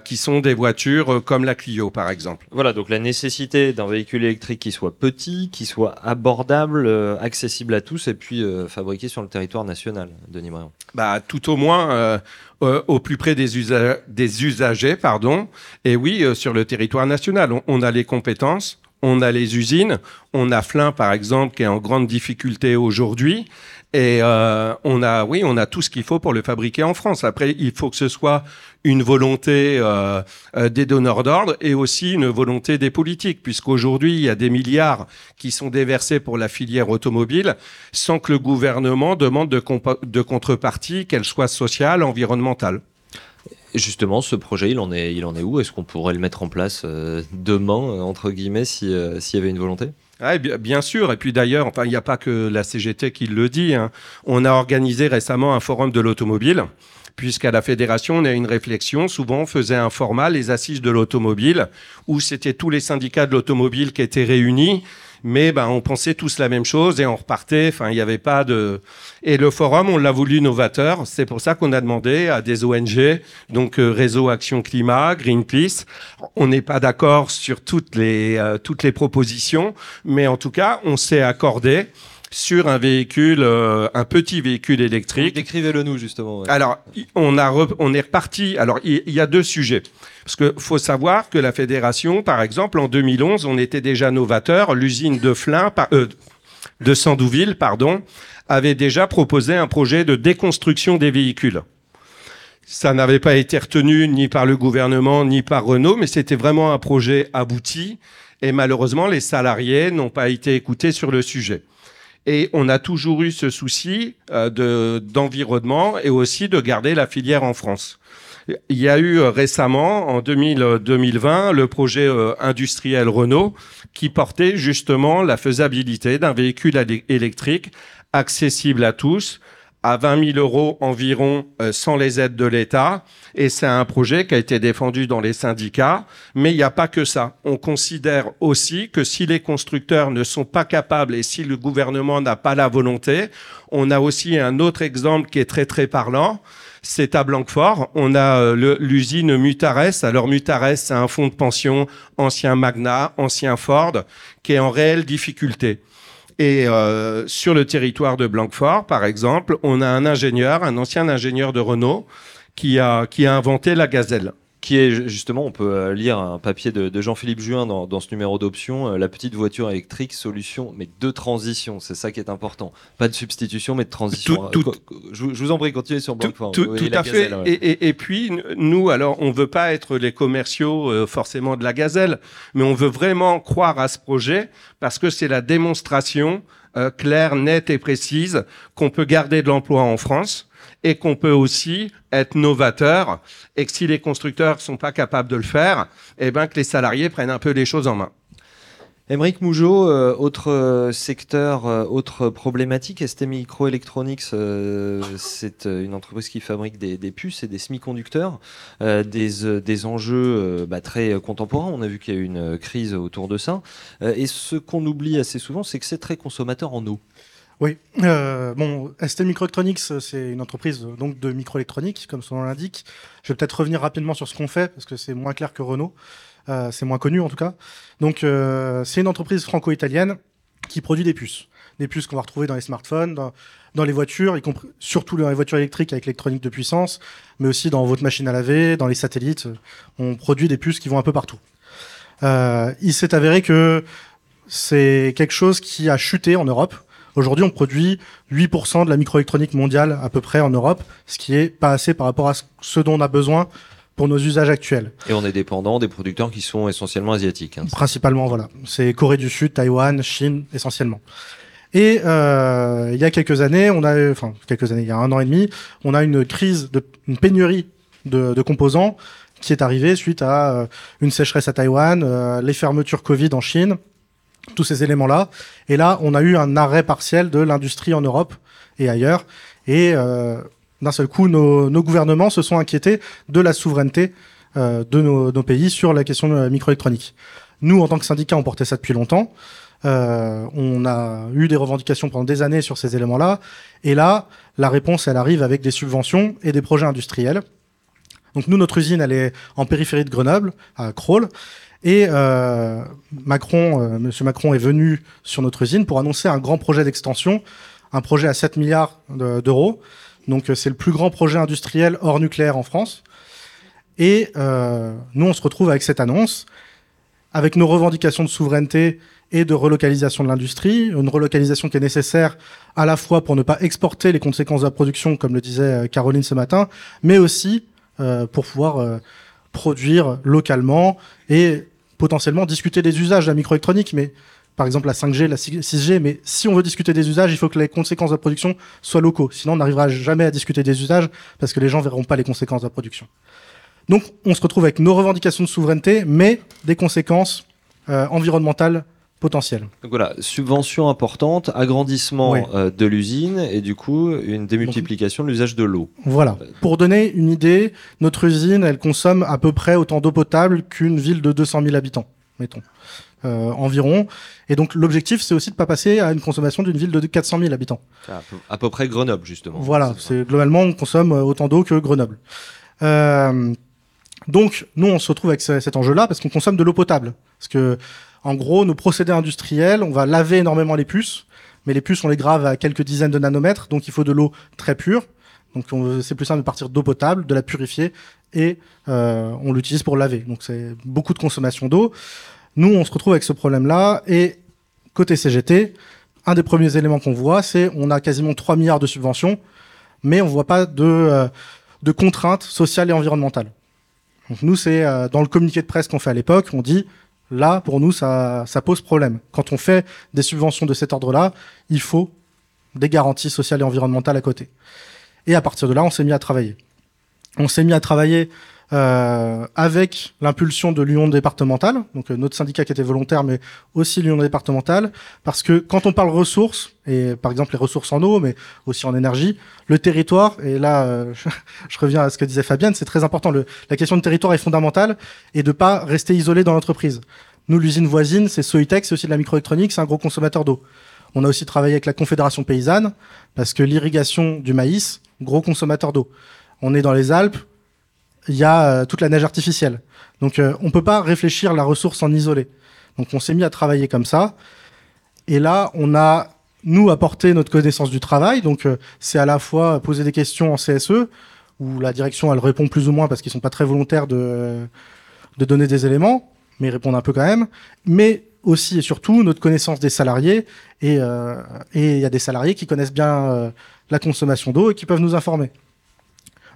qui sont des voitures comme la Clio, par exemple. Voilà, donc la nécessité d'un véhicule électrique qui soit petit, qui soit abordable, accessible à tous et puis fabriqué sur le territoire national, Denis Briand. Bah, tout au moins euh, au plus près des, usa- des usagers, pardon. Et oui, euh, sur le territoire national, on, on a les compétences, on a les usines, on a Flin par exemple qui est en grande difficulté aujourd'hui. Et euh, on a, oui, on a tout ce qu'il faut pour le fabriquer en France. Après, il faut que ce soit une volonté euh, euh, des donneurs d'ordre et aussi une volonté des politiques, puisqu'aujourd'hui, il y a des milliards qui sont déversés pour la filière automobile sans que le gouvernement demande de, contrepartie, qu'elle soit sociale, environnementale. Justement, ce projet, il en est, il en est où? Est-ce qu'on pourrait le mettre en place euh, demain, euh, entre guillemets, si, euh, s'il y avait une volonté? Ouais, bien, bien sûr. Et puis d'ailleurs, enfin, il n'y a pas que la CGT qui le dit. hein. On a organisé récemment un forum de l'automobile, puisqu'à la fédération, on a une réflexion. Souvent, on faisait un format, les assises de l'automobile, où c'était tous les syndicats de l'automobile qui étaient réunis. Mais ben, on pensait tous la même chose et on repartait. Enfin, il n'y avait pas de. Et le forum, on l'a voulu novateur. C'est pour ça qu'on a demandé à des ONG, donc euh, Réseau Action Climat, Greenpeace. On n'est pas d'accord sur toutes les euh, toutes les propositions, mais en tout cas, on s'est accordé sur un véhicule, euh, un petit véhicule électrique. Décrivez-le nous, justement. ouais. Alors, on, a re- on est reparti. Alors, il y, a deux sujets. Parce que faut savoir que la fédération, par exemple, en 2011, on était déjà novateur. L'usine de Flin, par- euh, de Sandouville, pardon, avait déjà proposé un projet de déconstruction des véhicules. Ça n'avait pas été retenu ni par le gouvernement ni par Renault, mais c'était vraiment un projet abouti. Et malheureusement, les salariés n'ont pas été écoutés sur le sujet. Et on a toujours eu ce souci euh, de d'environnement et aussi de garder la filière en France. Il y a eu euh, récemment, en 2000, euh, 2020, le projet industriel Renault qui portait justement la faisabilité d'un véhicule électrique accessible à tous, à 20 000 euros environ euh, sans les aides de l'État. Et c'est un projet qui a été défendu dans les syndicats. Mais il n'y a pas que ça. On considère aussi que si les constructeurs ne sont pas capables et si le gouvernement n'a pas la volonté, on a aussi un autre exemple qui est très très parlant. C'est à Blanquefort. On a euh, l'usine Mutares. Alors Mutares, c'est un fonds de pension ancien Magna, ancien Ford, qui est en réelle difficulté. Et euh, sur le territoire de Blanquefort, par exemple, on a un ingénieur, un ancien ingénieur de Renault, qui a, qui a inventé la gazelle qui est justement, on peut euh, lire un papier de, Jean-Philippe Juin dans, ce numéro d'option, euh, la petite voiture électrique, solution, mais de transition, c'est ça qui est important. Pas de substitution, mais de transition. Tout, je, vous en prie, continuez sur Blanquefort. Tout, à fait. et, puis, nous, alors, on veut pas être les commerciaux euh, forcément de la gazelle, mais on veut vraiment croire à ce projet parce que c'est la démonstration claire, nette et précise qu'on peut garder de l'emploi en France et qu'on peut aussi être novateur et que si les constructeurs sont pas capables de le faire, eh ben que les salariés prennent un peu les choses en main. Émeric Mougeot, euh, autre euh, secteur, euh, autre problématique, ST Microelectronics, c'est une entreprise qui fabrique des, puces et des semi-conducteurs, des, des, enjeux bah, très contemporains. On a vu qu'il y a eu une crise autour de ça. et ce qu'on oublie assez souvent, c'est que c'est très consommateur en eau. Oui, euh, bon, ST Microelectronics, c'est une entreprise donc de microélectronique, comme son nom l'indique. Je vais peut-être revenir rapidement sur ce qu'on fait parce que c'est moins clair que Renault, euh, c'est moins connu en tout cas. Donc, euh, c'est une entreprise franco-italienne qui produit des puces, des puces qu'on va retrouver dans les smartphones, dans, les voitures, y compris surtout dans les voitures électriques avec l'électronique de puissance, mais aussi dans votre machine à laver, dans les satellites. On produit des puces qui vont un peu partout. Euh, il s'est avéré que c'est quelque chose qui a chuté en Europe Aujourd'hui, on produit 8% de la microélectronique mondiale à peu près en Europe, ce qui est pas assez par rapport à ce dont on a besoin pour nos usages actuels. Et on est dépendant des producteurs qui sont essentiellement asiatiques. Hein. Principalement, voilà. C'est Corée du Sud, Taïwan, Chine, essentiellement. Et euh, il y a quelques années, on a, enfin quelques années, il y a un an et demi, on a une crise, de, une pénurie de, de composants qui est arrivée suite à euh, une sécheresse à Taïwan, euh, les fermetures Covid en Chine, tous ces éléments-là. Et là, on a eu un arrêt partiel de l'industrie en Europe et ailleurs. Et euh, d'un seul coup, nos, gouvernements se sont inquiétés de la souveraineté euh, de nos, pays sur la question la microélectronique. Nous, en tant que syndicat, on portait ça depuis longtemps. Euh, on a eu des revendications pendant des années sur ces éléments-là. Et là, la réponse, elle arrive avec des subventions et des projets industriels. Donc nous, notre usine, elle est en périphérie de Grenoble, à Crolles. Et euh, Macron, euh, Monsieur Macron est venu sur notre usine pour annoncer un grand projet d'extension, un projet à 7 milliards d'euros. Donc euh, c'est le plus grand projet industriel hors nucléaire en France. Et euh, nous, on se retrouve avec cette annonce, avec nos revendications de souveraineté et de relocalisation de l'industrie, une relocalisation qui est nécessaire à la fois pour ne pas exporter les conséquences de la production, comme le disait Caroline ce matin, mais aussi pour pouvoir produire localement et potentiellement discuter des usages de la microélectronique, mais par exemple la 5G, la 6G, mais si on veut discuter des usages, il faut que les conséquences de la production soient locaux. Sinon, on n'arrivera jamais à discuter des usages parce que les gens verront pas les conséquences de la production. Donc, on se retrouve avec nos revendications de souveraineté, mais des conséquences euh, environnementales potentiel. Donc voilà, subvention importante, agrandissement euh, de l'usine et du coup une démultiplication de l'usage de l'eau. Voilà. Pour donner une idée, notre usine, elle consomme à peu près autant d'eau potable qu'une ville de 200 000 habitants, mettons. Euh, environ. Et donc l'objectif, c'est aussi de pas passer à une consommation d'une ville de 400 000 habitants. À peu, près Grenoble, justement. Voilà, c'est globalement on consomme autant d'eau que Grenoble. Euh, donc nous, on se retrouve avec cet enjeu-là parce qu'on consomme de l'eau potable. Parce que en gros, nos procédés industriels, on va laver énormément les puces, mais les puces, on les grave à quelques dizaines de nanomètres, donc il faut de l'eau très pure. Donc c'est plus simple de partir d'eau potable, de la purifier, et euh, on l'utilise pour laver. Donc c'est beaucoup de consommation d'eau. Nous, on se retrouve avec ce problème-là, et côté CGT, un des premiers éléments qu'on voit, c'est on a quasiment 3 milliards de subventions, mais on voit pas de, euh, de contraintes sociales et environnementales. Donc nous, c'est euh, dans le communiqué de presse qu'on fait à l'époque, on dit Là, pour nous, ça, pose problème. Quand on fait des subventions de cet ordre-là, il faut des garanties sociales et environnementales à côté. Et à partir de là, on s'est mis à travailler. on s'est mis à travailler euh, avec l'impulsion de l'union départementale, donc euh, notre syndicat qui était volontaire, mais aussi l'union départementale, parce que quand on parle ressources, et par exemple les ressources en eau, mais aussi en énergie, le territoire, et là euh, <laughs> je reviens à ce que disait Fabienne, c'est très important, le, la question de territoire est fondamentale, et de pas rester isolé dans l'entreprise. Nous, l'usine voisine, c'est Soitec, c'est aussi de la microélectronique, c'est un gros consommateur d'eau. On a aussi travaillé avec la Confédération paysanne, parce que l'irrigation du maïs, gros consommateur d'eau. On est dans les Alpes, il y a euh, toute la neige artificielle. Donc euh, on peut pas réfléchir la ressource en isolé. Donc on s'est mis à travailler comme ça. Et là, on a nous apporté notre connaissance du travail. Donc euh, c'est à la fois poser des questions en CSE où la direction elle répond plus ou moins parce qu'ils sont pas très volontaires de de donner des éléments, mais ils répondent un peu quand même. Mais aussi et surtout notre connaissance des salariés et il y a des salariés qui connaissent bien la consommation d'eau et qui peuvent nous informer.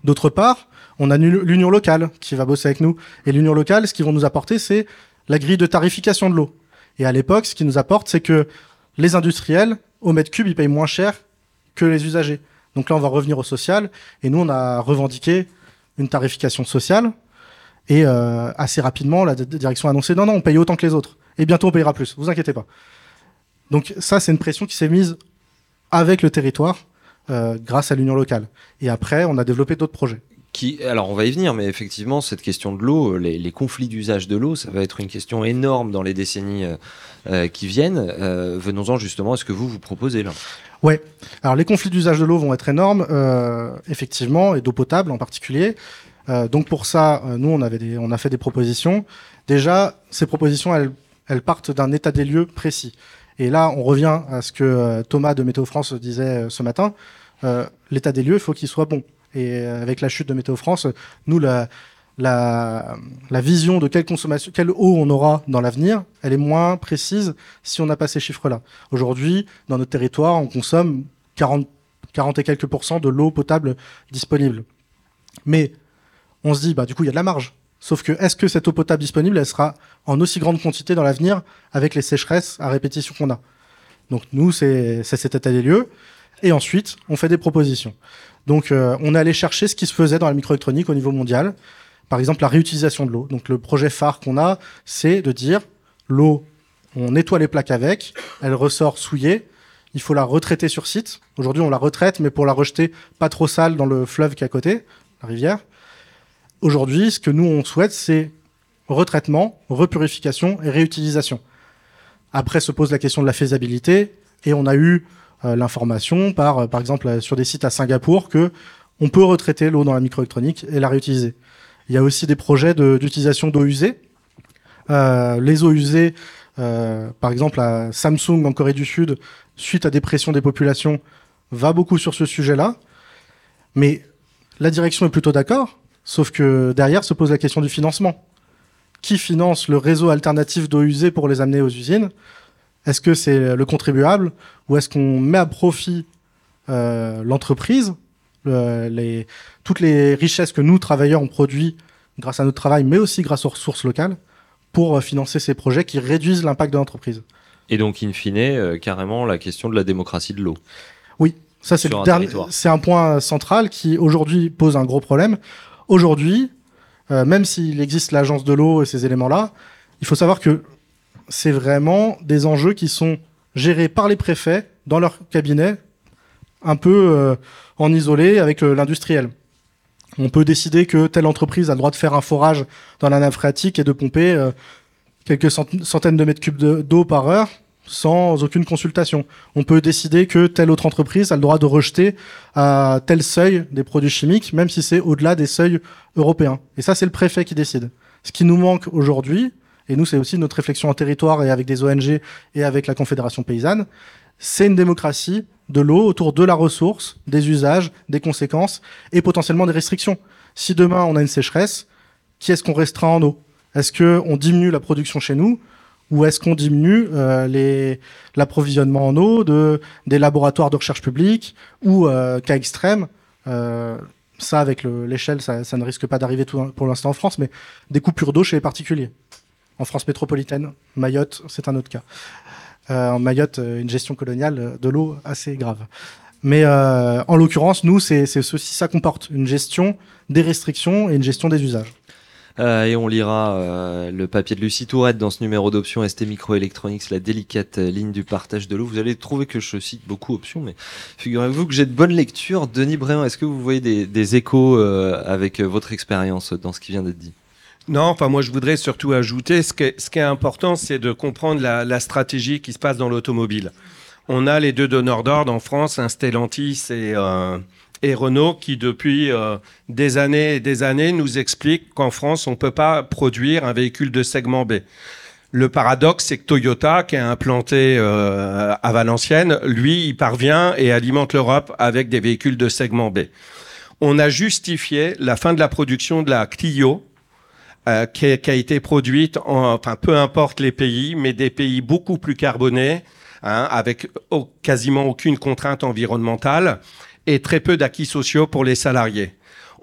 D'autre part, on a l'union locale qui va bosser avec nous. Et l'union locale, ce qu'ils vont nous apporter, c'est la grille de tarification de l'eau. Et à l'époque, ce qu'ils nous apportent, c'est que les industriels, au mètre cube, ils payent moins cher que les usagers. Donc là, on va revenir au social. Et nous, on a revendiqué une tarification sociale. Et euh, assez rapidement, la direction a annoncé non, non, on paye autant que les autres. Et bientôt, on payera plus. Vous inquiétez pas. Donc ça, c'est une pression qui s'est mise avec le territoire euh, grâce à l'union locale. Et après, on a développé d'autres projets. Alors on va y venir, mais effectivement, cette question de l'eau, les, conflits d'usage de l'eau, ça va être une question énorme dans les décennies euh, euh, qui viennent. Euh, Venons-en justement à ce que vous vous proposez là. Ouais. Alors les conflits d'usage de l'eau vont être énormes, effectivement, et d'eau potable en particulier. Donc pour ça, nous on avait on a fait des propositions. Déjà, ces propositions, elles, partent d'un état des lieux précis. Et là, on revient à ce que Thomas de Météo France disait ce matin. L'état des lieux, il faut qu'il soit bon. Et euh, avec la chute de Météo France, nous la vision de quelle consommation, quelle eau on aura dans l'avenir, elle est moins précise si on n'a pas ces chiffres-là. Aujourd'hui, dans notre territoire, on consomme 40, 40 et quelques pourcents de l'eau potable disponible. Mais on se dit, bah, du coup, il y a de la marge. Sauf que, est-ce que cette eau potable disponible, elle sera en aussi grande quantité dans l'avenir avec les sécheresses à répétition qu'on a? Donc, nous, c'est cet état des lieux. Et ensuite, on fait des propositions. Donc, euh, on est allé chercher ce qui se faisait dans la microélectronique au niveau mondial. Par exemple, la réutilisation de l'eau. Donc, le projet phare qu'on a, c'est de dire, l'eau, on nettoie les plaques avec, elle ressort souillée, il faut la retraiter sur site. Aujourd'hui, on la retraite, mais pour la rejeter pas trop sale dans le fleuve qui est à côté, la rivière. Aujourd'hui, ce que nous, on souhaite, c'est retraitement, repurification et réutilisation. Après se pose la question de la faisabilité, et on a eu l'information par, euh, par exemple, euh, sur des sites à Singapour, que on peut retraiter l'eau dans la microélectronique et la réutiliser. Il y a aussi des projets d'utilisation d'eau usée. Euh, les eaux usées, euh, par exemple, à Samsung en Corée du Sud, suite à des pressions des populations, va beaucoup sur ce sujet-là. Mais la direction est plutôt d'accord, sauf que derrière se pose la question du financement. Qui finance le réseau alternatif d'eau usée pour les amener aux usines? Est-ce que c'est le contribuable ou est-ce qu'on met à profit euh, l'entreprise, le- les, toutes les richesses que nous, travailleurs, on produit grâce à notre travail, mais aussi grâce aux ressources locales, pour euh, financer ces projets qui réduisent l'impact de l'entreprise? Et donc, in fine, euh, carrément la question de la démocratie de l'eau. Oui, ça c'est c'est un point central qui aujourd'hui pose un gros problème. Aujourd'hui, euh, même s'il existe l'agence de l'eau et ces éléments-là, il faut savoir que c'est vraiment des enjeux qui sont gérés par les préfets dans leur cabinet, un peu euh, en isolé avec euh, l'industriel. On peut décider que telle entreprise a le droit de faire un forage dans la nappe phréatique et de pomper euh, quelques cent- centaines de mètres cubes de- d'eau par heure sans aucune consultation. On peut décider que telle autre entreprise a le droit de rejeter à tel seuil des produits chimiques, même si c'est au-delà des seuils européens. Et ça, c'est le préfet qui décide. Ce qui nous manque aujourd'hui, et nous, c'est aussi notre réflexion en territoire et avec des ONG et avec la Confédération paysanne, c'est une démocratie de l'eau autour de la ressource, des usages, des conséquences et potentiellement des restrictions. Si demain on a une sécheresse, qui est-ce qu'on restreint en eau? Est-ce qu'on diminue la production chez nous ou est-ce qu'on diminue euh, l'approvisionnement en eau de, des laboratoires de recherche publique ou, euh, cas extrême, euh, ça avec le- l'échelle, ça, ne risque pas d'arriver pour l'instant en France, mais des coupures d'eau chez les particuliers. En France métropolitaine, Mayotte, c'est un autre cas. Euh, en Mayotte, euh, une gestion coloniale euh, de l'eau assez grave. Mais en l'occurrence, nous, c'est ceci, ça comporte une gestion des restrictions et une gestion des usages. Et on lira le papier de Lucie Tourette dans ce numéro d'options ST Microelectronics, la délicate ligne du partage de l'eau. Vous allez trouver que je cite beaucoup options, mais figurez-vous que j'ai de bonnes lectures. Denis Bréant, est-ce que vous voyez des, échos avec votre expérience dans ce qui vient d'être dit? Non, enfin moi je voudrais surtout ajouter, ce qui est, ce qui est important, c'est de comprendre la, stratégie qui se passe dans l'automobile. On a les deux donneurs d'ordre en France, un Stellantis et, euh, et Renault, qui depuis euh, des années et des années nous expliquent qu'en France, on ne peut pas produire un véhicule de segment B. Le paradoxe, c'est que Toyota, qui est implanté euh, à Valenciennes, lui, il parvient et alimente l'Europe avec des véhicules de segment B. On a justifié la fin de la production de la Clio, euh, qui, a, qui a été produite, en, enfin peu importe les pays, mais des pays beaucoup plus carbonés, hein, avec au- quasiment aucune contrainte environnementale et très peu d'acquis sociaux pour les salariés.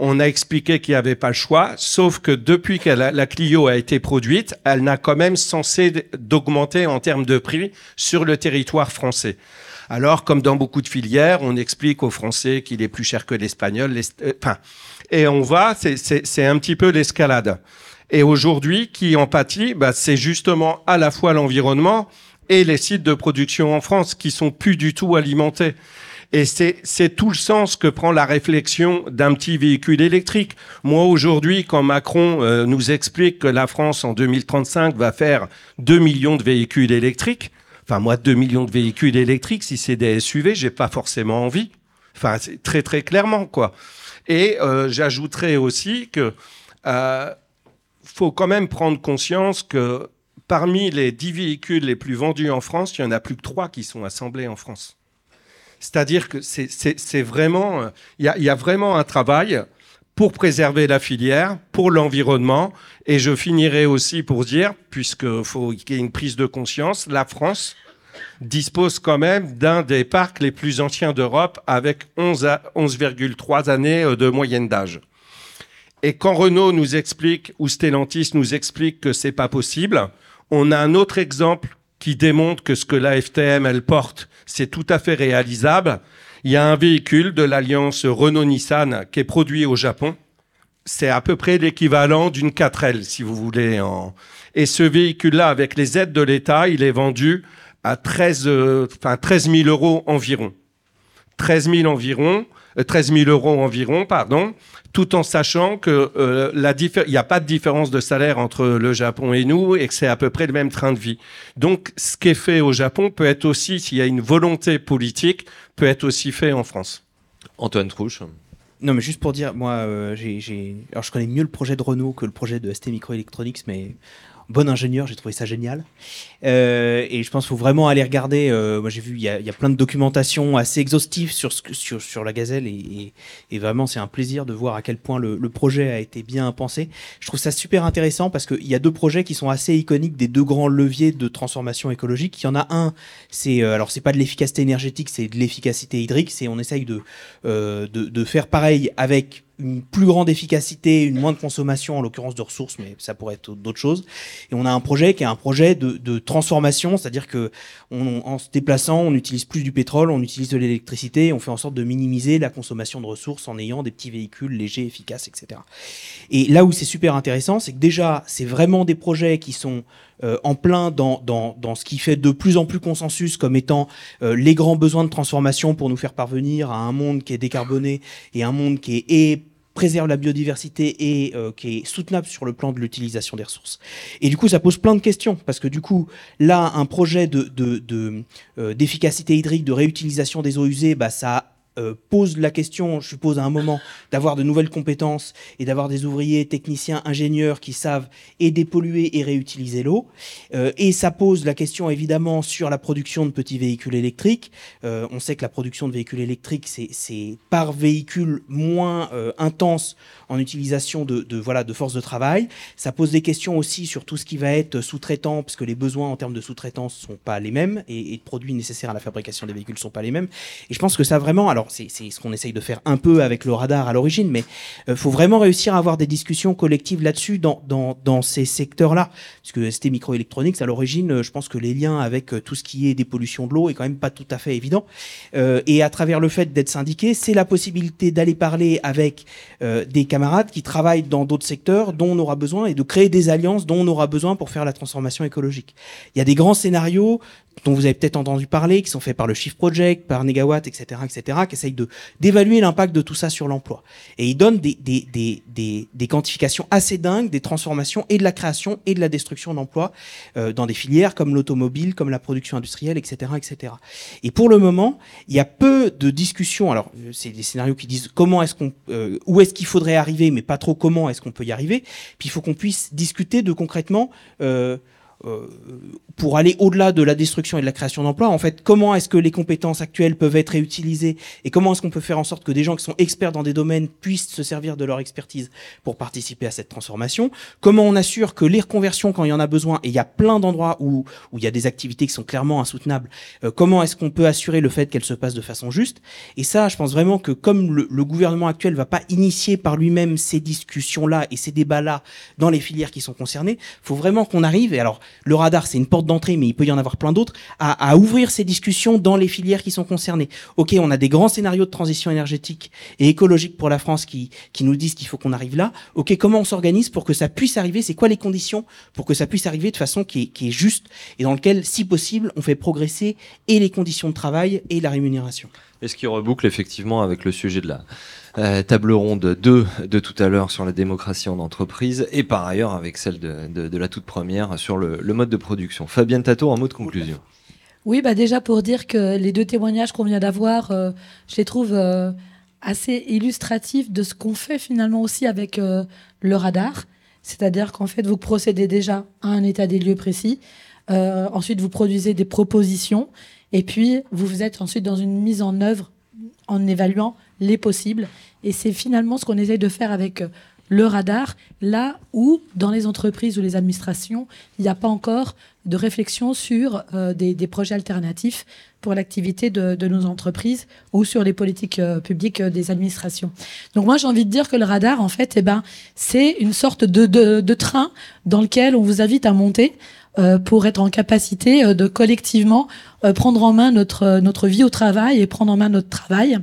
On a expliqué qu'il n'y avait pas le choix, sauf que depuis que la, la Clio a été produite, elle n'a quand même cessé d- d'augmenter en termes de prix sur le territoire français. Alors, comme dans beaucoup de filières, on explique aux Français qu'il est plus cher que l'espagnol, euh, enfin, et on va, c'est un petit peu l'escalade. Et aujourd'hui, qui en pâtit bah, C'est justement à la fois l'environnement et les sites de production en France qui sont plus du tout alimentés. Et c'est tout le sens que prend la réflexion d'un petit véhicule électrique. Moi, aujourd'hui, quand Macron euh, nous explique que la France, en 2035, va faire 2 millions de véhicules électriques, enfin, moi, 2 millions de véhicules électriques, si c'est des SUV, j'ai pas forcément envie. Enfin, très, très clairement, quoi. Et euh, j'ajouterais aussi que euh, faut quand même prendre conscience que parmi les 10 véhicules les plus vendus en France, il y en a plus que 3 qui sont assemblés en France. C'est-à-dire que c'est- vraiment, euh, il y, a, vraiment un travail pour préserver la filière, pour l'environnement. Et je finirai aussi pour dire, puisque faut qu'il y ait une prise de conscience, la France dispose quand même d'un des parcs les plus anciens d'Europe, avec 11 à 11,3 années euh, de moyenne d'âge. Et quand Renault nous explique, ou Stellantis nous explique que c'est pas possible, on a un autre exemple qui démontre que ce que la FTM elle porte, c'est tout à fait réalisable. Il y a un véhicule de l'alliance Renault-Nissan qui est produit au Japon. C'est à peu près l'équivalent d'une 4L, si vous voulez. Et ce véhicule-là, avec les aides de l'État, il est vendu à 13, euh, enfin 13 000 euros environ. 13 000 environ, 13 000 euros environ, pardon, tout en sachant que euh, la diffé- il n'y a pas de différence de salaire entre le Japon et nous et que c'est à peu près le même train de vie. Donc, ce qui est fait au Japon peut être aussi, s'il y a une volonté politique, peut être aussi fait en France. Antoine Trouche. Non, mais juste pour dire, moi, euh, j'ai- alors je connais mieux le projet de Renault que le projet de ST Microelectronics, mais bon ingénieur, j'ai trouvé ça génial. Euh, et je pense qu'il faut vraiment aller regarder. euh, moi, j'ai vu, il y a, plein de documentation assez exhaustive sur, sur, la gazelle, et, vraiment, c'est un plaisir de voir à quel point le, projet a été bien pensé. Je trouve ça super intéressant parce qu'il y a deux projets qui sont assez iconiques des deux grands leviers de transformation écologique. Il y en a un, c'est euh, alors c'est pas de l'efficacité énergétique, c'est de l'efficacité hydrique. C'est on essaye de, euh, de faire pareil avec une plus grande efficacité, une moindre consommation, en l'occurrence de ressources, mais ça pourrait être d'autres choses. Et on a un projet qui est un projet de, de transformation, c'est-à-dire que en se déplaçant, on n'utilise plus du pétrole, on utilise de l'électricité, on fait en sorte de minimiser la consommation de ressources en ayant des petits véhicules légers, efficaces, etc. Et là où c'est super intéressant, c'est que déjà, c'est vraiment des projets qui sont euh, en plein dans, dans, dans ce qui fait de plus en plus consensus comme étant euh, les grands besoins de transformation pour nous faire parvenir à un monde qui est décarboné et un monde qui est préserve la biodiversité et euh, qui est soutenable sur le plan de l'utilisation des ressources. Et du coup, ça pose plein de questions parce que du coup, là, un projet de, de, de, euh, d'efficacité hydrique, de réutilisation des eaux usées, bah, ça euh, pose la question, je suppose, à un moment, d'avoir de nouvelles compétences et d'avoir des ouvriers, techniciens, ingénieurs qui savent et dépolluer et réutiliser l'eau. Euh, et ça pose la question, évidemment, sur la production de petits véhicules électriques. Euh, on sait que la production de véhicules électriques, c'est, par véhicule moins intense en utilisation de, de, voilà, de force de travail. Ça pose des questions aussi sur tout ce qui va être sous-traitant, parce que les besoins en termes de sous-traitance sont pas les mêmes et, et de produits nécessaires à la fabrication des véhicules sont pas les mêmes. Et je pense que ça vraiment, alors c'est ce qu'on essaye de faire un peu avec le radar à l'origine, mais il faut vraiment réussir à avoir des discussions collectives là-dessus dans, ces secteurs-là. Parce que ST Microelectronics, à l'origine, euh, je pense que les liens avec euh, tout ce qui est des pollutions de l'eau est quand même pas tout à fait évident. Euh, et à travers le fait d'être syndiqué, c'est la possibilité d'aller parler avec euh, des camarades qui travaillent dans d'autres secteurs dont on aura besoin et de créer des alliances dont on aura besoin pour faire la transformation écologique. Il y a des grands scénarios dont vous avez peut-être entendu parler, qui sont faits par le Shift Project, par Negawatt, etc., etc., qui essayent de d'évaluer l'impact de tout ça sur l'emploi. Et ils donnent des, des, des, des, des quantifications assez dingues des transformations et de la création et de la destruction d'emplois euh, dans des filières comme l'automobile, comme la production industrielle, etc., etc. Et pour le moment, il y a peu de discussions. Alors, euh, c'est des scénarios qui disent comment est-ce qu'on, euh, où est-ce qu'il faudrait arriver, mais pas trop comment est-ce qu'on peut y arriver. Puis il faut qu'on puisse discuter de concrètement. Pour aller au-delà de la destruction et de la création d'emplois, en fait, comment est-ce que les compétences actuelles peuvent être réutilisées et comment est-ce qu'on peut faire en sorte que des gens qui sont experts dans des domaines puissent se servir de leur expertise pour participer à cette transformation? Comment on assure que les reconversions, quand il y en a besoin, et il y a plein d'endroits où, où il y a des activités qui sont clairement insoutenables, euh, comment est-ce qu'on peut assurer le fait qu'elles se passent de façon juste? Et ça, je pense vraiment que comme le, le gouvernement actuel va pas initier par lui-même ces discussions-là et ces débats-là dans les filières qui sont concernées, faut vraiment qu'on arrive, et alors le radar, c'est une porte d'entrée, mais il peut y en avoir plein d'autres, à, ouvrir ces discussions dans les filières qui sont concernées. Ok, on a des grands scénarios de transition énergétique et écologique pour la France qui, qui nous disent qu'il faut qu'on arrive là. Ok, comment on s'organise pour que ça puisse arriver? C'est quoi les conditions pour que ça puisse arriver de façon qui est, qui est juste et dans lequel, si possible, on fait progresser et les conditions de travail et la rémunération? Et ce qui reboucle effectivement avec le sujet de la euh, table ronde 2 de tout à l'heure sur la démocratie en entreprise et par ailleurs avec celle de, la toute première sur le, mode de production. Fabienne Tato, un mot de conclusion. Oui, bah déjà pour dire que les deux témoignages qu'on vient d'avoir, euh, je les trouve euh, assez illustratifs de ce qu'on fait finalement aussi avec le radar. C'est-à-dire qu'en fait, vous procédez déjà à un état des lieux précis. Ensuite, vous produisez des propositions. Et puis, vous êtes ensuite dans une mise en œuvre en évaluant les possibles. Et c'est finalement ce qu'on essaye de faire avec euh, le radar, là où, dans les entreprises ou les administrations, il n'y a pas encore de réflexion sur euh, des, projets alternatifs pour l'activité de, nos entreprises ou sur les politiques euh, publiques des administrations. Donc moi, j'ai envie de dire que le radar, en fait, eh ben, c'est une sorte de, de, train dans lequel on vous invite à monter pour être en capacité de collectivement prendre en main notre, notre vie au travail et prendre en main notre travail.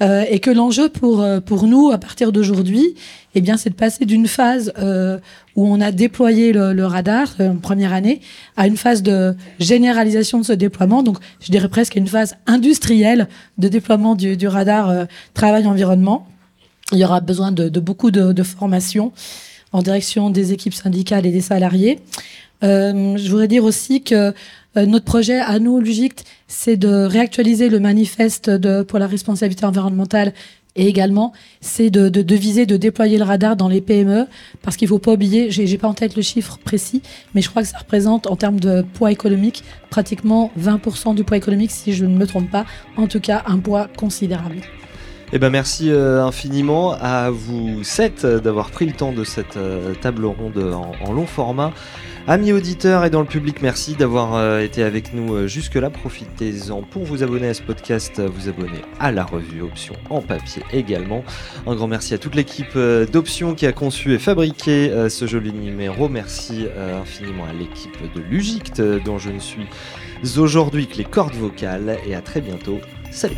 Euh, et que l'enjeu pour, pour nous, à partir d'aujourd'hui, eh bien, c'est de passer d'une phase euh, où on a déployé le, le radar euh, en première année à une phase de généralisation de ce déploiement. Donc, je dirais presque une phase industrielle de déploiement du, du radar euh, travail-environnement. Il y aura besoin de, de beaucoup de, de formation en direction des équipes syndicales et des salariés. Euh, je voudrais dire aussi que euh, notre projet à nous, l'UGICT, c'est de réactualiser le manifeste pour la responsabilité environnementale et également, c'est de, viser de déployer le radar dans les PME, parce qu'il ne faut pas oublier, j'ai pas en tête le chiffre précis, mais je crois que ça représente en termes de poids économique pratiquement 20% du poids économique, si je ne me trompe pas, en tout cas un poids considérable. Eh ben merci euh, infiniment à vous sept d'avoir pris le temps de cette euh, table ronde en long format. Amis auditeurs et dans le public, merci d'avoir euh, été avec nous euh, jusque-là. Profitez-en pour vous abonner à ce podcast, vous abonner à la revue Option en papier également. Un grand merci à toute l'équipe euh, d'Option qui a conçu et fabriqué ce joli numéro. Merci infiniment à l'équipe de Lugict dont je ne suis aujourd'hui que les cordes vocales et à très bientôt. Salut